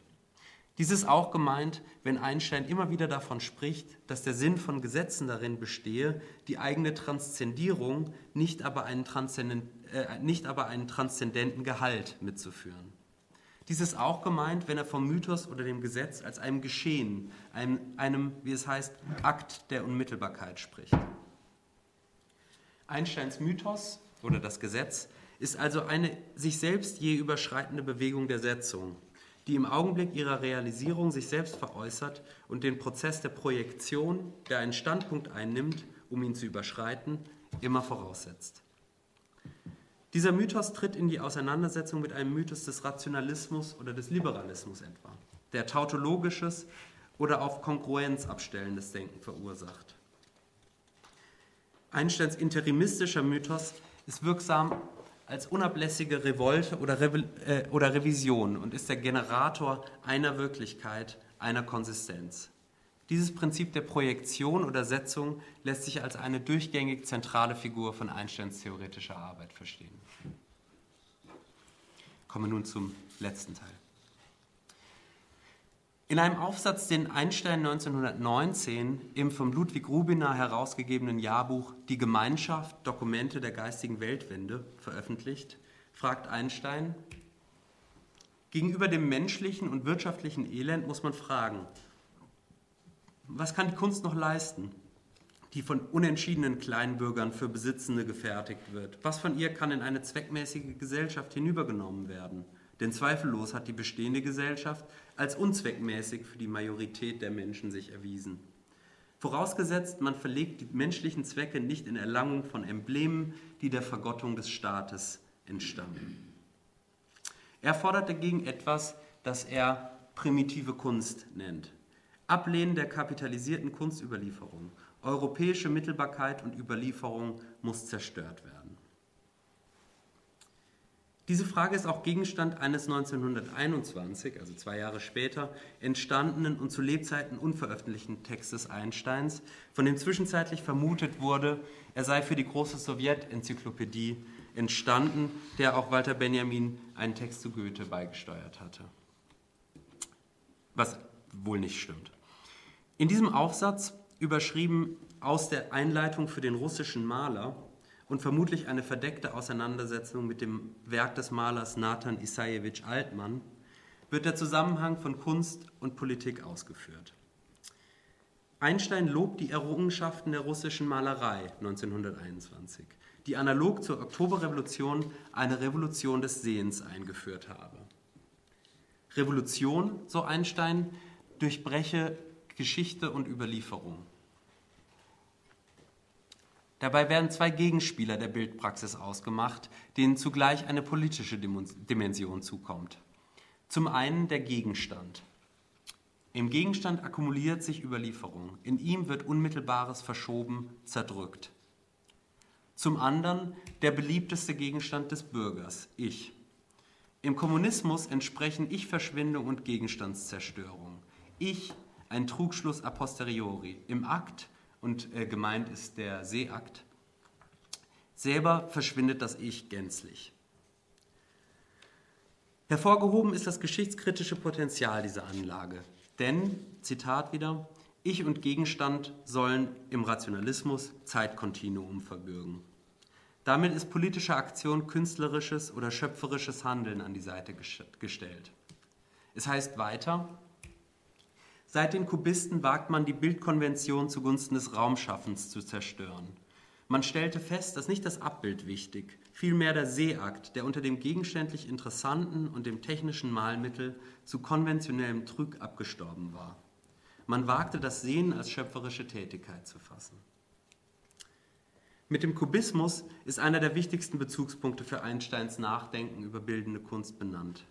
Dies ist auch gemeint, wenn Einstein immer wieder davon spricht, dass der Sinn von Gesetzen darin bestehe, die eigene Transzendierung, nicht aber einen, Transzendent, äh, nicht aber einen transzendenten Gehalt mitzuführen. Dies ist auch gemeint, wenn er vom Mythos oder dem Gesetz als einem Geschehen, einem, einem, wie es heißt, Akt der Unmittelbarkeit spricht. Einsteins Mythos oder das Gesetz ist also eine sich selbst je überschreitende Bewegung der Setzung, die im Augenblick ihrer Realisierung sich selbst veräußert und den Prozess der Projektion, der einen Standpunkt einnimmt, um ihn zu überschreiten, immer voraussetzt. Dieser Mythos tritt in die Auseinandersetzung mit einem Mythos des Rationalismus oder des Liberalismus etwa, der tautologisches oder auf Kongruenz abstellendes Denken verursacht. Einsteins interimistischer Mythos ist wirksam als unablässige Revolte oder, Re äh, oder Revision und ist der Generator einer Wirklichkeit, einer Konsistenz. Dieses Prinzip der Projektion oder Setzung lässt sich als eine durchgängig zentrale Figur von Einsteins theoretischer Arbeit verstehen. Kommen wir nun zum letzten Teil. In einem Aufsatz, den Einstein 1919 im vom Ludwig Rubiner herausgegebenen Jahrbuch Die Gemeinschaft Dokumente der geistigen Weltwende veröffentlicht, fragt Einstein, gegenüber dem menschlichen und wirtschaftlichen Elend muss man fragen, was kann die Kunst noch leisten, die von unentschiedenen Kleinbürgern für Besitzende gefertigt wird? Was von ihr kann in eine zweckmäßige Gesellschaft hinübergenommen werden? Denn zweifellos hat die bestehende Gesellschaft als unzweckmäßig für die Majorität der Menschen sich erwiesen. Vorausgesetzt, man verlegt die menschlichen Zwecke nicht in Erlangung von Emblemen, die der Vergottung des Staates entstammen. Er fordert dagegen etwas, das er primitive Kunst nennt. Ablehnen der kapitalisierten Kunstüberlieferung. Europäische Mittelbarkeit und Überlieferung muss zerstört werden. Diese Frage ist auch Gegenstand eines 1921, also zwei Jahre später, entstandenen und zu Lebzeiten unveröffentlichten Textes Einsteins, von dem zwischenzeitlich vermutet wurde, er sei für die große Sowjetenzyklopädie entstanden, der auch Walter Benjamin einen Text zu Goethe beigesteuert hatte. Was wohl nicht stimmt. In diesem Aufsatz, überschrieben aus der Einleitung für den russischen Maler, und vermutlich eine verdeckte Auseinandersetzung mit dem Werk des Malers Nathan Isajewitsch Altmann, wird der Zusammenhang von Kunst und Politik ausgeführt. Einstein lobt die Errungenschaften der russischen Malerei 1921, die analog zur Oktoberrevolution eine Revolution des Sehens eingeführt habe. Revolution, so Einstein, durchbreche Geschichte und Überlieferung. Dabei werden zwei Gegenspieler der Bildpraxis ausgemacht, denen zugleich eine politische Dimension zukommt. Zum einen der Gegenstand. Im Gegenstand akkumuliert sich Überlieferung. In ihm wird Unmittelbares verschoben, zerdrückt. Zum anderen der beliebteste Gegenstand des Bürgers, ich. Im Kommunismus entsprechen Ich-Verschwindung und Gegenstandszerstörung. Ich, ein Trugschluss a posteriori. Im Akt und äh, gemeint ist der Seeakt. Selber verschwindet das Ich gänzlich. Hervorgehoben ist das geschichtskritische Potenzial dieser Anlage. Denn, Zitat wieder, Ich und Gegenstand sollen im Rationalismus Zeitkontinuum verbürgen. Damit ist politische Aktion künstlerisches oder schöpferisches Handeln an die Seite gestellt. Es heißt weiter, Seit den Kubisten wagt man die Bildkonvention zugunsten des Raumschaffens zu zerstören. Man stellte fest, dass nicht das Abbild wichtig, vielmehr der Sehakt, der unter dem gegenständlich Interessanten und dem technischen Malmittel zu konventionellem Trück abgestorben war. Man wagte das Sehen als schöpferische Tätigkeit zu fassen. Mit dem Kubismus ist einer der wichtigsten Bezugspunkte für Einsteins Nachdenken über bildende Kunst benannt.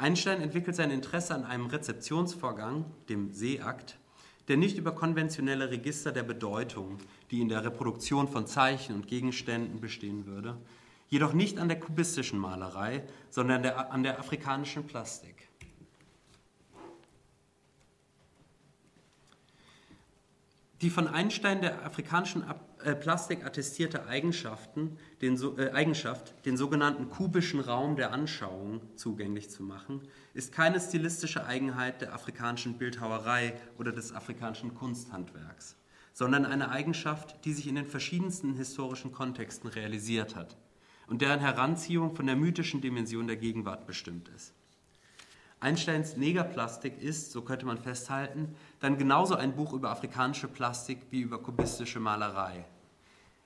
Einstein entwickelt sein Interesse an einem Rezeptionsvorgang, dem Sehakt, der nicht über konventionelle Register der Bedeutung, die in der Reproduktion von Zeichen und Gegenständen bestehen würde, jedoch nicht an der kubistischen Malerei, sondern der, an der afrikanischen Plastik. Die von Einstein der afrikanischen äh, Plastik attestierte Eigenschaften, den, äh, Eigenschaft, den sogenannten kubischen Raum der Anschauung zugänglich zu machen, ist keine stilistische Eigenheit der afrikanischen Bildhauerei oder des afrikanischen Kunsthandwerks, sondern eine Eigenschaft, die sich in den verschiedensten historischen Kontexten realisiert hat und deren Heranziehung von der mythischen Dimension der Gegenwart bestimmt ist. Einsteins Negerplastik ist, so könnte man festhalten, dann genauso ein Buch über afrikanische Plastik wie über kubistische Malerei.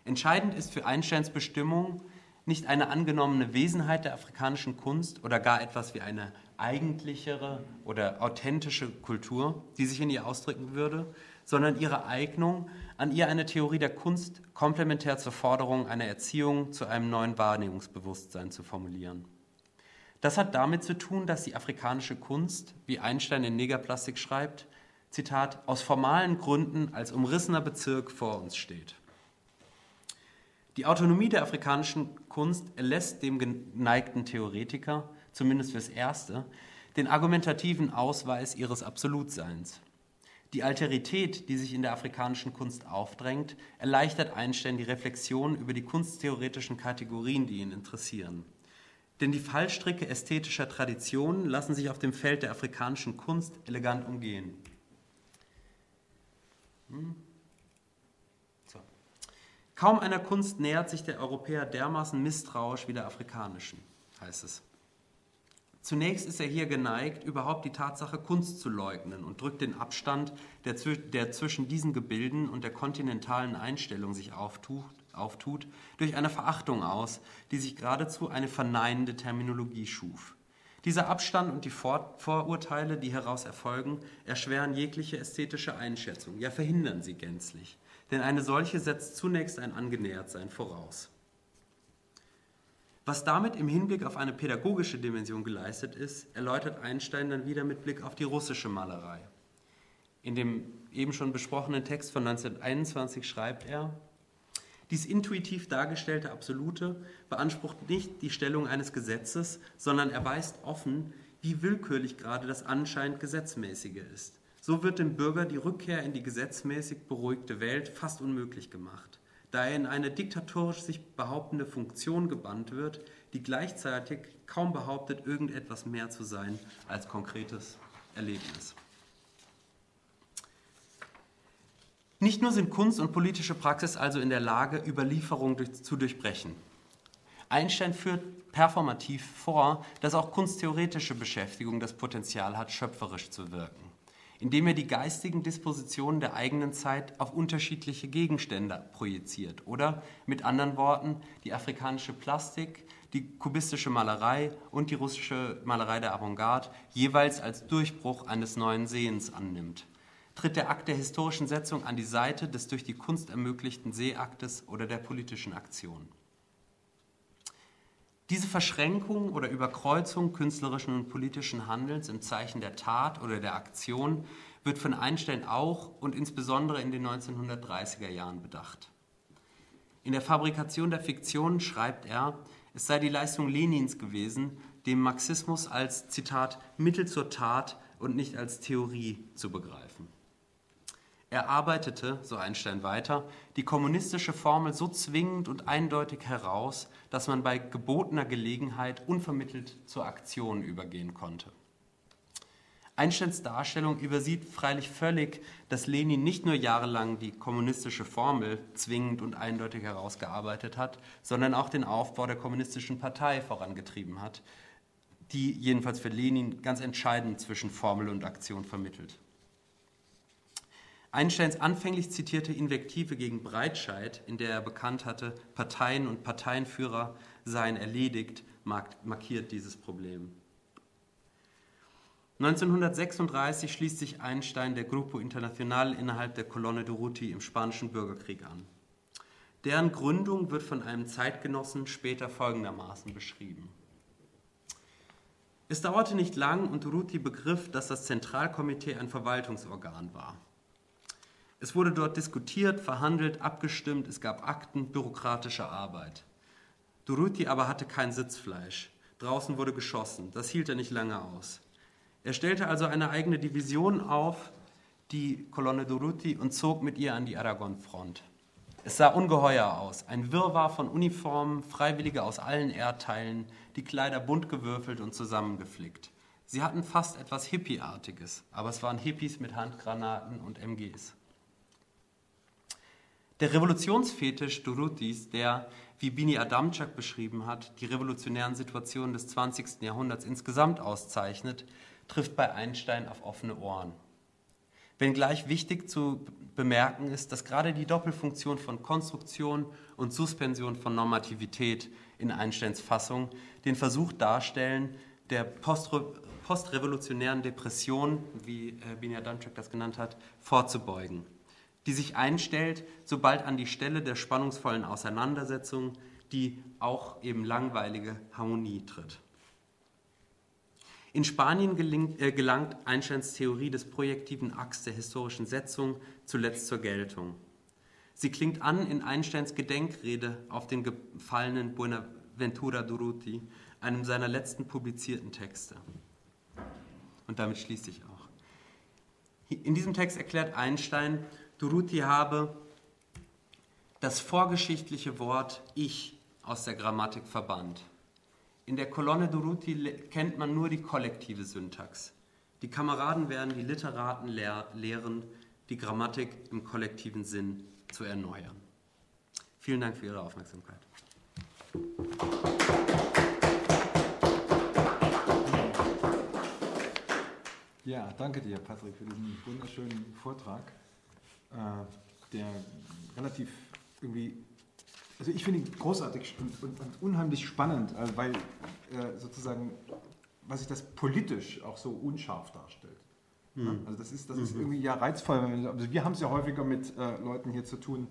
Entscheidend ist für Einsteins Bestimmung nicht eine angenommene Wesenheit der afrikanischen Kunst oder gar etwas wie eine eigentlichere oder authentische Kultur, die sich in ihr ausdrücken würde, sondern ihre Eignung, an ihr eine Theorie der Kunst komplementär zur Forderung einer Erziehung zu einem neuen Wahrnehmungsbewusstsein zu formulieren. Das hat damit zu tun, dass die afrikanische Kunst, wie Einstein in Negerplastik schreibt, Zitat, aus formalen Gründen als umrissener Bezirk vor uns steht. Die Autonomie der afrikanischen Kunst erlässt dem geneigten Theoretiker, zumindest fürs Erste, den argumentativen Ausweis ihres Absolutseins. Die Alterität, die sich in der afrikanischen Kunst aufdrängt, erleichtert Einstein die Reflexion über die kunsttheoretischen Kategorien, die ihn interessieren. Denn die Fallstricke ästhetischer Traditionen lassen sich auf dem Feld der afrikanischen Kunst elegant umgehen. Hm? So. Kaum einer Kunst nähert sich der Europäer dermaßen misstrauisch wie der afrikanischen, heißt es. Zunächst ist er hier geneigt, überhaupt die Tatsache Kunst zu leugnen und drückt den Abstand, der, der zwischen diesen Gebilden und der kontinentalen Einstellung sich auftut, auftut, durch eine Verachtung aus, die sich geradezu eine verneinende Terminologie schuf. Dieser Abstand und die Vor Vorurteile, die heraus erfolgen, erschweren jegliche ästhetische Einschätzung, ja verhindern sie gänzlich. Denn eine solche setzt zunächst ein Angenähertsein voraus. Was damit im Hinblick auf eine pädagogische Dimension geleistet ist, erläutert Einstein dann wieder mit Blick auf die russische Malerei. In dem eben schon besprochenen Text von 1921 schreibt er, dies intuitiv dargestellte Absolute beansprucht nicht die Stellung eines Gesetzes, sondern erweist offen, wie willkürlich gerade das anscheinend Gesetzmäßige ist. So wird dem Bürger die Rückkehr in die gesetzmäßig beruhigte Welt fast unmöglich gemacht, da er in eine diktatorisch sich behauptende Funktion gebannt wird, die gleichzeitig kaum behauptet, irgendetwas mehr zu sein als konkretes Erlebnis. Nicht nur sind Kunst und politische Praxis also in der Lage, Überlieferung durch, zu durchbrechen. Einstein führt performativ vor, dass auch kunsttheoretische Beschäftigung das Potenzial hat, schöpferisch zu wirken, indem er die geistigen Dispositionen der eigenen Zeit auf unterschiedliche Gegenstände projiziert oder mit anderen Worten die afrikanische Plastik, die kubistische Malerei und die russische Malerei der Avantgarde jeweils als Durchbruch eines neuen Sehens annimmt tritt der Akt der historischen Setzung an die Seite des durch die Kunst ermöglichten Seeaktes oder der politischen Aktion. Diese Verschränkung oder Überkreuzung künstlerischen und politischen Handelns im Zeichen der Tat oder der Aktion wird von Einstein auch und insbesondere in den 1930er Jahren bedacht. In der Fabrikation der Fiktion schreibt er, es sei die Leistung Lenins gewesen, dem Marxismus als Zitat Mittel zur Tat und nicht als Theorie zu begreifen. Er arbeitete, so Einstein weiter, die kommunistische Formel so zwingend und eindeutig heraus, dass man bei gebotener Gelegenheit unvermittelt zur Aktion übergehen konnte. Einsteins Darstellung übersieht freilich völlig, dass Lenin nicht nur jahrelang die kommunistische Formel zwingend und eindeutig herausgearbeitet hat, sondern auch den Aufbau der kommunistischen Partei vorangetrieben hat, die jedenfalls für Lenin ganz entscheidend zwischen Formel und Aktion vermittelt. Einsteins anfänglich zitierte Invektive gegen Breitscheid, in der er bekannt hatte, Parteien und Parteienführer seien erledigt, markiert dieses Problem. 1936 schließt sich Einstein der Grupo Internacional innerhalb der Colonne Durruti im Spanischen Bürgerkrieg an. Deren Gründung wird von einem Zeitgenossen später folgendermaßen beschrieben. Es dauerte nicht lang und Durruti begriff, dass das Zentralkomitee ein Verwaltungsorgan war. Es wurde dort diskutiert, verhandelt, abgestimmt, es gab Akten, bürokratische Arbeit. Duruti aber hatte kein Sitzfleisch. Draußen wurde geschossen. Das hielt er nicht lange aus. Er stellte also eine eigene Division auf, die Kolonne Duruti, und zog mit ihr an die Aragon-Front. Es sah ungeheuer aus. Ein Wirrwarr von Uniformen, Freiwillige aus allen Erdteilen, die Kleider bunt gewürfelt und zusammengeflickt. Sie hatten fast etwas Hippie-artiges, aber es waren Hippies mit Handgranaten und MGs. Der Revolutionsfetisch Durutis, der, wie Bini Adamczak beschrieben hat, die revolutionären Situationen des 20. Jahrhunderts insgesamt auszeichnet, trifft bei Einstein auf offene Ohren. Wenngleich wichtig zu bemerken ist, dass gerade die Doppelfunktion von Konstruktion und Suspension von Normativität in Einsteins Fassung den Versuch darstellen, der postre postrevolutionären Depression, wie äh, Binia Danczak das genannt hat, vorzubeugen, die sich einstellt, sobald an die Stelle der spannungsvollen Auseinandersetzung die auch eben langweilige Harmonie tritt. In Spanien gelingt, äh, gelangt Einsteins Theorie des projektiven Achs der historischen Setzung zuletzt zur Geltung. Sie klingt an in Einsteins Gedenkrede auf den gefallenen Buenaventura Durruti, einem seiner letzten publizierten Texte. Und damit schließe ich auch. In diesem Text erklärt Einstein, Durruti habe das vorgeschichtliche Wort Ich aus der Grammatik verbannt. In der Kolonne Durruti kennt man nur die kollektive Syntax. Die Kameraden werden die Literaten lehr lehren, die Grammatik im kollektiven Sinn zu erneuern. Vielen Dank für Ihre Aufmerksamkeit. Ja, danke dir, Patrick, für diesen wunderschönen Vortrag, der relativ irgendwie also ich finde ihn großartig und, und, und unheimlich spannend, äh, weil äh, sozusagen, was sich das politisch auch so unscharf darstellt. Mhm. Also das ist, das ist mhm. irgendwie ja reizvoll. Also wir haben es ja häufiger mit äh, Leuten hier zu tun,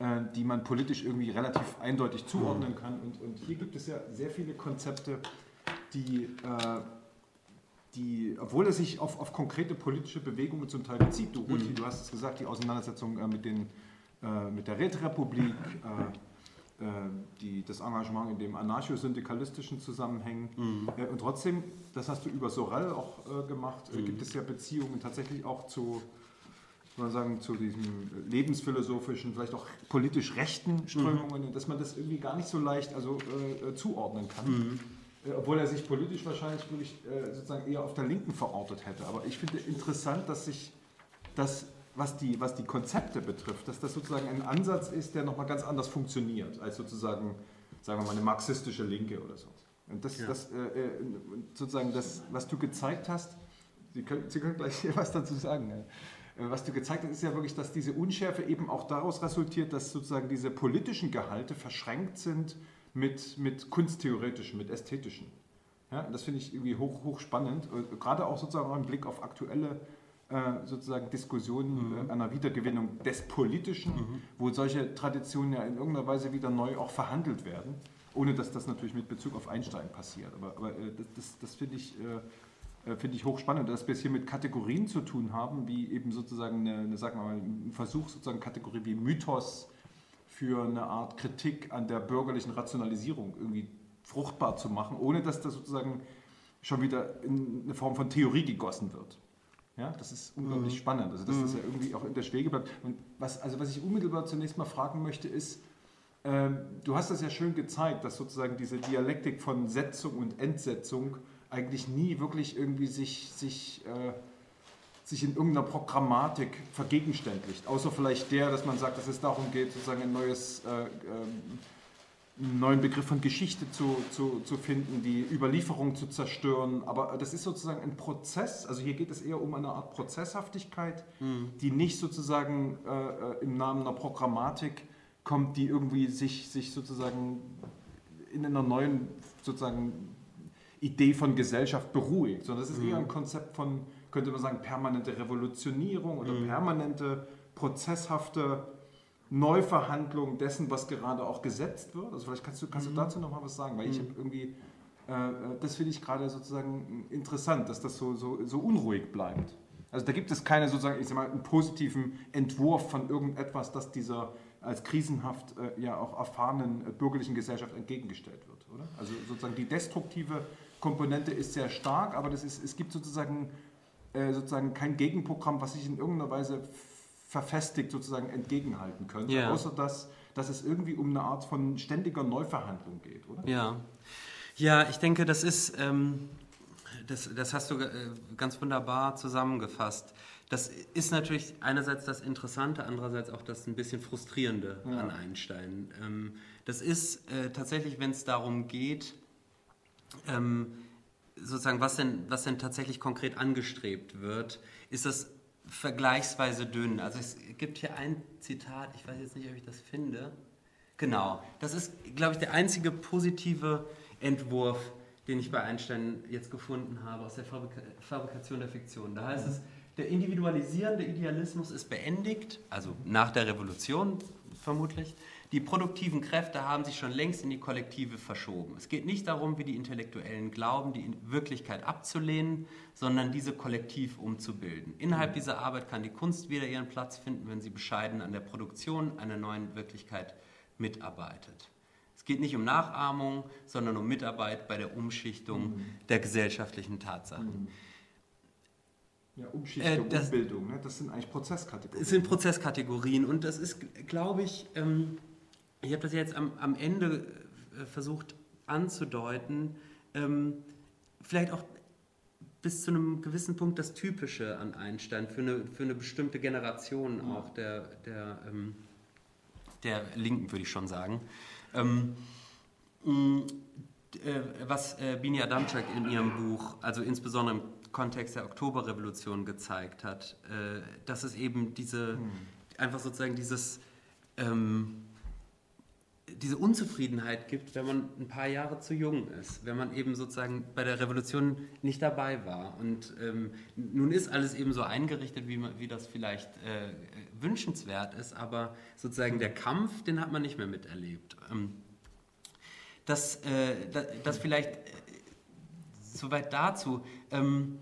äh, die man politisch irgendwie relativ eindeutig zuordnen mhm. kann. Und, und hier gibt es ja sehr viele Konzepte, die, äh, die obwohl er sich auf, auf konkrete politische Bewegungen zum Teil bezieht, du, Ruthi, mhm. du hast es gesagt, die Auseinandersetzung äh, mit, den, mit der Räterepublik, äh, die, das Engagement in dem anarcho-syndikalistischen Zusammenhängen. Mhm. Äh, und trotzdem, das hast du über Sorel auch äh, gemacht, mhm. gibt es ja Beziehungen tatsächlich auch zu, man sagen, zu diesen lebensphilosophischen, vielleicht auch politisch rechten mhm. Strömungen, mhm. dass man das irgendwie gar nicht so leicht also, äh, zuordnen kann. Mhm. Obwohl er sich politisch wahrscheinlich wirklich äh, sozusagen eher auf der Linken verortet hätte. Aber ich finde interessant, dass sich das was die, was die Konzepte betrifft, dass das sozusagen ein Ansatz ist, der nochmal ganz anders funktioniert, als sozusagen, sagen wir mal, eine marxistische Linke oder so. Und das, ja. das äh, äh sozusagen das, was du gezeigt hast, Sie können, Sie können gleich was dazu sagen. Äh, was du gezeigt hast, ist ja wirklich, dass diese Unschärfe eben auch daraus resultiert, dass sozusagen diese politischen Gehalte verschränkt sind mit, mit kunsttheoretischen, mit ästhetischen. Ja, das finde ich irgendwie hoch, hoch spannend, äh, gerade auch sozusagen im Blick auf aktuelle äh, sozusagen Diskussionen mhm. Äh, einer Wiedergewinnung des Politischen, mhm. wo solche Traditionen ja in irgendeiner Weise wieder neu auch verhandelt werden, ohne dass das natürlich mit Bezug auf Einstein passiert. Aber, aber äh, das, das, das finde ich, find ich hochspannend, dass wir es hier mit Kategorien zu tun haben, wie eben sozusagen eine, eine sagen wir mal, ein Versuch, sozusagen Kategorie wie Mythos für eine Art Kritik an der bürgerlichen Rationalisierung irgendwie fruchtbar zu machen, ohne dass das sozusagen schon wieder in eine Form von Theorie gegossen wird. Ja, das ist unglaublich mhm. spannend. Also, dass mhm. das ja irgendwie auch in der Schwege bleibt. Und was, also was ich unmittelbar zunächst mal fragen möchte, ist, ähm, du hast das ja schön gezeigt, dass sozusagen diese Dialektik von Setzung und Entsetzung eigentlich nie wirklich irgendwie sich, sich, äh, sich in irgendeiner Programmatik vergegenständlicht. Außer vielleicht der, dass man sagt, dass es darum geht, sozusagen ein neues äh, ähm, einen neuen Begriff von Geschichte zu, zu, zu finden, die Überlieferung zu zerstören. Aber das ist sozusagen ein Prozess, also hier geht es eher um eine Art Prozesshaftigkeit, mhm. die nicht sozusagen äh, äh, im Namen einer Programmatik kommt, die irgendwie sich, sich sozusagen in einer neuen sozusagen Idee von Gesellschaft beruhigt, sondern es ist mhm. eher ein Konzept von, könnte man sagen, permanente Revolutionierung oder mhm. permanente prozesshafte Neuverhandlung dessen, was gerade auch gesetzt wird? Also vielleicht kannst du, kannst mhm. du dazu noch mal was sagen, weil mhm. ich habe irgendwie, äh, äh, das finde ich gerade sozusagen interessant, dass das so, so, so unruhig bleibt. Also da gibt es keine sozusagen, ich sag mal, einen positiven Entwurf von irgendetwas, das dieser als krisenhaft äh, ja auch erfahrenen äh, bürgerlichen Gesellschaft entgegengestellt wird, oder? Also sozusagen die destruktive Komponente ist sehr stark, aber das ist, es gibt sozusagen, äh, sozusagen kein Gegenprogramm, was sich in irgendeiner Weise verfestigt sozusagen entgegenhalten könnte, ja. außer dass, dass es irgendwie um eine Art von ständiger Neuverhandlung geht, oder? Ja, ja ich denke, das ist, ähm, das, das hast du äh, ganz wunderbar zusammengefasst. Das ist natürlich einerseits das Interessante, andererseits auch das ein bisschen Frustrierende ja. an Einstein. Ähm, das ist äh, tatsächlich, wenn es darum geht, ähm, sozusagen, was denn, was denn tatsächlich konkret angestrebt wird, ist das vergleichsweise dünn. Also es gibt hier ein Zitat, ich weiß jetzt nicht, ob ich das finde. Genau, das ist, glaube ich, der einzige positive Entwurf, den ich bei Einstein jetzt gefunden habe aus der Fabrikation der Fiktion. Da heißt es, der individualisierende Idealismus ist beendigt, also nach der Revolution vermutlich. Die produktiven Kräfte haben sich schon längst in die Kollektive verschoben. Es geht nicht darum, wie die Intellektuellen glauben, die Wirklichkeit abzulehnen, sondern diese kollektiv umzubilden. Innerhalb dieser Arbeit kann die Kunst wieder ihren Platz finden, wenn sie bescheiden an der Produktion einer neuen Wirklichkeit mitarbeitet. Es geht nicht um Nachahmung, sondern um Mitarbeit bei der Umschichtung mhm. der gesellschaftlichen Tatsachen. Mhm. Ja, Umschichtung, äh, das, Umbildung, ne? das sind eigentlich Prozesskategorien. Es sind Prozesskategorien und das ist, glaube ich, ähm, ich habe das jetzt am, am Ende äh, versucht anzudeuten, ähm, vielleicht auch bis zu einem gewissen Punkt das Typische an Einstein für eine, für eine bestimmte Generation ja. auch der, der, ähm, der Linken, würde ich schon sagen. Ähm, äh, was äh, Bini Adamczak in ihrem Buch, also insbesondere im Kontext der Oktoberrevolution gezeigt hat, äh, dass es eben diese, hm. einfach sozusagen dieses, ähm, diese Unzufriedenheit gibt, wenn man ein paar Jahre zu jung ist, wenn man eben sozusagen bei der Revolution nicht dabei war. Und ähm, nun ist alles eben so eingerichtet, wie, man, wie das vielleicht äh, wünschenswert ist, aber sozusagen der Kampf, den hat man nicht mehr miterlebt. Ähm, das, äh, das, das vielleicht äh, soweit dazu. Ähm,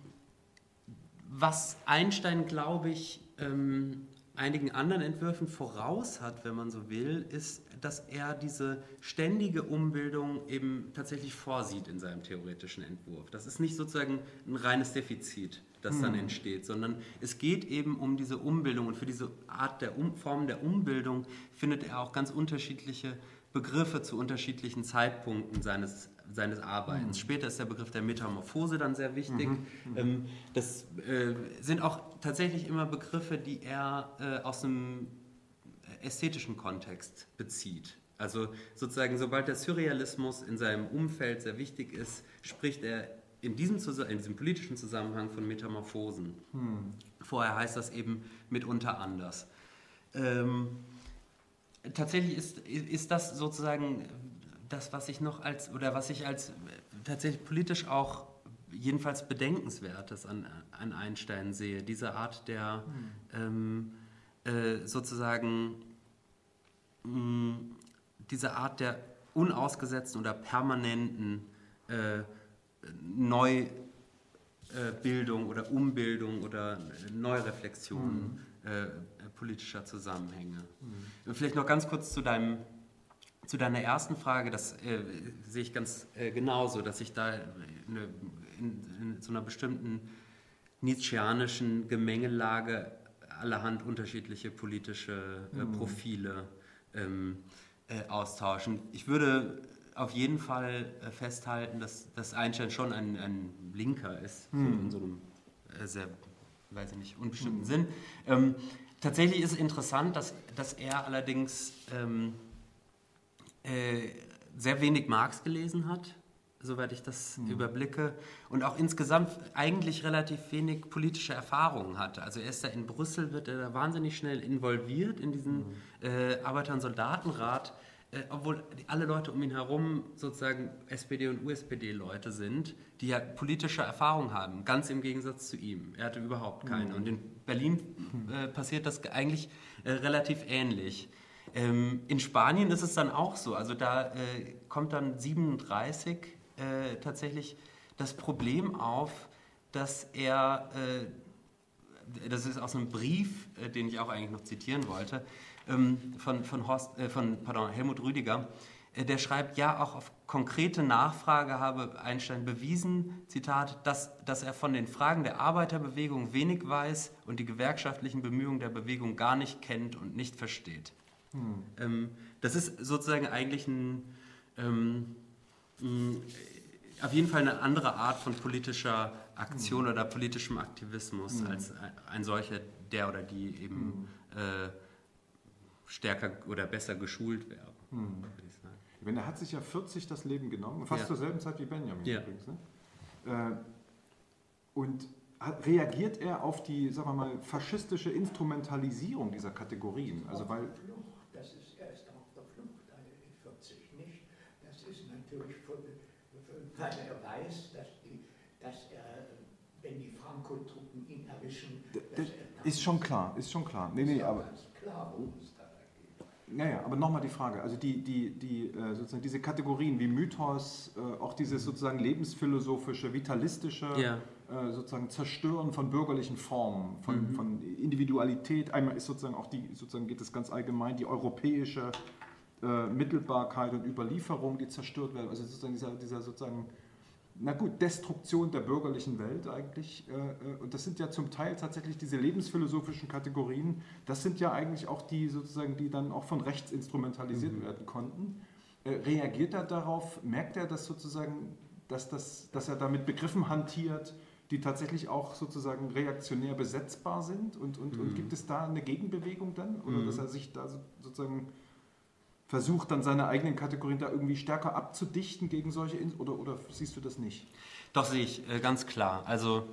was Einstein, glaube ich, ähm, einigen anderen Entwürfen voraus hat, wenn man so will, ist, dass er diese ständige Umbildung eben tatsächlich vorsieht in seinem theoretischen Entwurf. Das ist nicht sozusagen ein reines Defizit, das hm. dann entsteht, sondern es geht eben um diese Umbildung und für diese Art der um Form der Umbildung findet er auch ganz unterschiedliche Begriffe zu unterschiedlichen Zeitpunkten seines seines Arbeitens. Mhm. Später ist der Begriff der Metamorphose dann sehr wichtig. Mhm. mhm. Ähm, das äh, sind auch tatsächlich immer Begriffe, die er äh, aus einem ästhetischen Kontext bezieht. Also sozusagen, sobald der Surrealismus in seinem Umfeld sehr wichtig ist, spricht er in diesem, in diesem politischen Zusammenhang von Metamorphosen. Mhm. Vorher heißt das eben mitunter anders. Ähm, tatsächlich ist, ist das sozusagen das, was ich noch als, oder was ich als tatsächlich politisch auch jedenfalls Bedenkenswertes an, an Einstein sehe. Diese Art der mhm. ähm, äh, sozusagen mh, diese Art der unausgesetzten oder permanenten äh, Neubildung oder Umbildung oder Neureflexion mhm. äh, politischer Zusammenhänge. Mhm. Vielleicht noch ganz kurz zu deinem zu deiner ersten Frage, das äh, sehe ich ganz äh, genauso, dass ich da eine, in, in, so einer bestimmten nietzscheanischen Gemengelage allerhand unterschiedliche politische äh, mhm. Profile ähm, äh, austauschen. Ich würde auf jeden Fall äh, festhalten, dass, dass Einstein schon ein, ein Linker ist, so in so einem äh, sehr, weiß ich nicht, unbestimmten mhm. Sinn. Ähm, tatsächlich ist es interessant, dass, dass er allerdings ähm, äh, sehr wenig Marx gelesen hat, soweit ich das mhm. überblicke, und auch insgesamt eigentlich relativ wenig politische Erfahrungen hatte. Also er ist da in Brüssel, wird er da wahnsinnig schnell involviert in diesen mhm. äh, Arbeiter- und Soldatenrat, äh, obwohl alle Leute um ihn herum sozusagen SPD- und USPD-Leute sind, die ja politische Erfahrung haben, ganz im Gegensatz zu ihm. Er hatte überhaupt keine. Mhm. Und in Berlin äh, passiert das eigentlich äh, relativ ähnlich. Ähm, in Spanien ist es dann auch so. Also da äh, kommt dann 37 äh, tatsächlich das Problem auf, dass er, äh, das ist aus einem Brief, äh, den ich auch eigentlich noch zitieren wollte, ähm, von, von, Horst, äh, von pardon, Helmut Rüdiger, äh, der schreibt, ja, auch auf konkrete Nachfrage habe Einstein bewiesen, Zitat, dass, dass er von den Fragen der Arbeiterbewegung wenig weiß und die gewerkschaftlichen Bemühungen der Bewegung gar nicht kennt und nicht versteht. Hm. Ähm, das ist sozusagen eigentlich ein, ähm, mh, auf jeden Fall eine andere Art von politischer Aktion hm. oder politischem Aktivismus hm. als ein solcher, der oder die eben hm. äh, stärker oder besser geschult wäre. Hm. Wenn er hat sich ja 40 das Leben genommen, fast ja. zur selben Zeit wie Benjamin ja. übrigens. Ne? Äh, und reagiert er auf die, sagen wir mal, faschistische Instrumentalisierung dieser Kategorien? Also weil das ist erst auf der Flucht, 40 nicht. Das ist natürlich, von, weil er weiß, dass, die, dass er, wenn die Franco-Truppen ihn erwischen, das ist schon klar, ist schon klar. Nee, nee, aber. Klar, worum es da geht. Naja, aber nochmal die Frage. Also die, die, die, äh, sozusagen diese Kategorien wie Mythos, äh, auch dieses sozusagen lebensphilosophische, vitalistische, ja. Äh, sozusagen Zerstören von bürgerlichen Formen, von, mhm. von Individualität. Einmal ist sozusagen auch die, sozusagen geht es ganz allgemein, die europäische äh, Mittelbarkeit und Überlieferung, die zerstört werden. Also sozusagen dieser, dieser sozusagen na gut, Destruktion der bürgerlichen Welt eigentlich. Äh, äh, und das sind ja zum Teil tatsächlich diese lebensphilosophischen Kategorien. Das sind ja eigentlich auch die sozusagen, die dann auch von rechts instrumentalisiert mhm. werden konnten. Äh, reagiert er darauf? Merkt er das sozusagen, dass, das, dass er damit Begriffen hantiert, die tatsächlich auch sozusagen reaktionär besetzbar sind? Und, und, mhm. und gibt es da eine Gegenbewegung dann? Oder mhm. dass er sich da sozusagen versucht dann seine eigenen Kategorien da irgendwie stärker abzudichten gegen solche, In oder, oder siehst du das nicht? Doch, sehe ich, äh, ganz klar. Also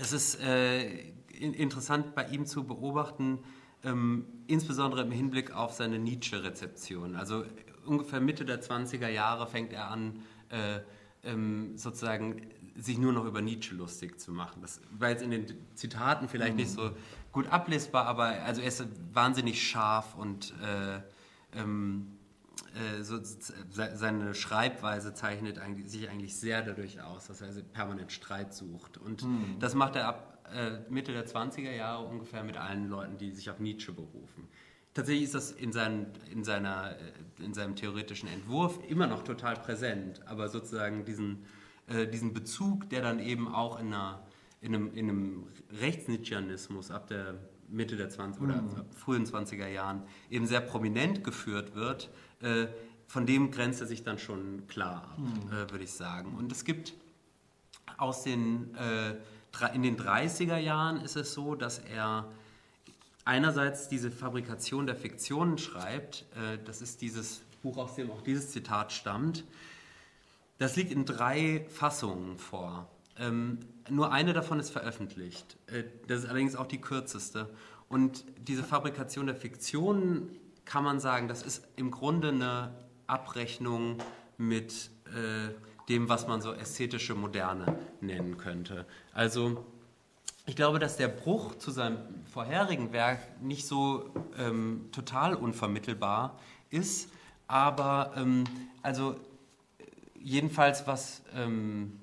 es ist äh, interessant bei ihm zu beobachten, ähm, insbesondere im Hinblick auf seine Nietzsche-Rezeption. Also ungefähr Mitte der 20er Jahre fängt er an, äh, ähm, sozusagen sich nur noch über Nietzsche lustig zu machen. Das war jetzt in den Zitaten vielleicht mhm. nicht so gut ablesbar, aber also er ist wahnsinnig scharf und äh, ähm, äh, so, seine Schreibweise zeichnet eigentlich, sich eigentlich sehr dadurch aus, dass er also permanent Streit sucht. Und mhm. das macht er ab äh, Mitte der 20er Jahre ungefähr mit allen Leuten, die sich auf Nietzsche berufen. Tatsächlich ist das in, seinen, in, seiner, äh, in seinem theoretischen Entwurf immer noch total präsent, aber sozusagen diesen, äh, diesen Bezug, der dann eben auch in, einer, in einem, in einem Rechtsnietzscheanismus ab der Mitte der 20 oder mhm. frühen 20er Jahren eben sehr prominent geführt wird, äh, von dem grenzt er sich dann schon klar ab, mhm. äh, würde ich sagen. Und es gibt aus den, äh, in den 30er Jahren ist es so, dass er einerseits diese Fabrikation der Fiktionen schreibt, äh, das ist dieses Buch, aus dem auch dieses Zitat stammt. Das liegt in drei Fassungen vor. Ähm, nur eine davon ist veröffentlicht. Äh, das ist allerdings auch die kürzeste. Und diese Fabrikation der Fiktionen kann man sagen, das ist im Grunde eine Abrechnung mit äh, dem, was man so ästhetische Moderne nennen könnte. Also ich glaube, dass der Bruch zu seinem vorherigen Werk nicht so ähm, total unvermittelbar ist, aber ähm, also jedenfalls was ähm,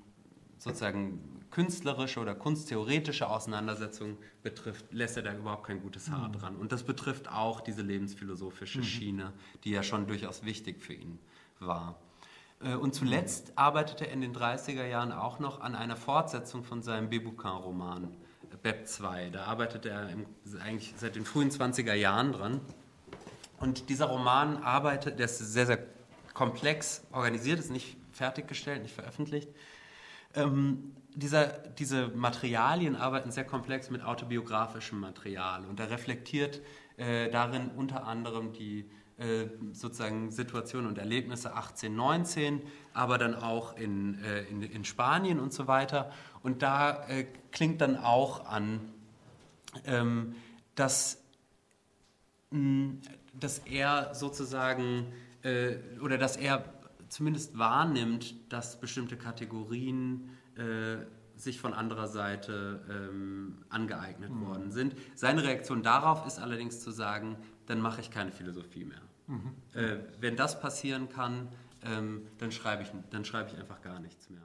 sozusagen künstlerische oder kunsttheoretische Auseinandersetzungen betrifft, lässt er da überhaupt kein gutes Haar mhm. dran. Und das betrifft auch diese lebensphilosophische mhm. Schiene, die ja schon durchaus wichtig für ihn war. Äh, und zuletzt arbeitete er in den 30er Jahren auch noch an einer Fortsetzung von seinem Bebukin-Roman äh, Beb 2. Da arbeitete er im, eigentlich seit den frühen 20er Jahren dran. Und dieser Roman arbeitet, der ist sehr, sehr komplex organisiert, ist nicht fertiggestellt, nicht veröffentlicht, ähm, dieser, diese Materialien arbeiten sehr komplex mit autobiografischem Material und er reflektiert äh, darin unter anderem die äh, sozusagen Situationen und Erlebnisse 1819, aber dann auch in, äh, in, in, Spanien und so weiter. Und da äh, klingt dann auch an, ähm, dass, mh, dass er sozusagen äh, oder dass er zumindest wahrnimmt, dass bestimmte Kategorien äh, sich von anderer Seite ähm, angeeignet mhm. worden sind. Seine Reaktion darauf ist allerdings zu sagen, dann mache ich keine Philosophie mehr. Mhm. Äh, wenn das passieren kann, ähm, dann schreibe ich, dann schreibe ich einfach gar nichts mehr.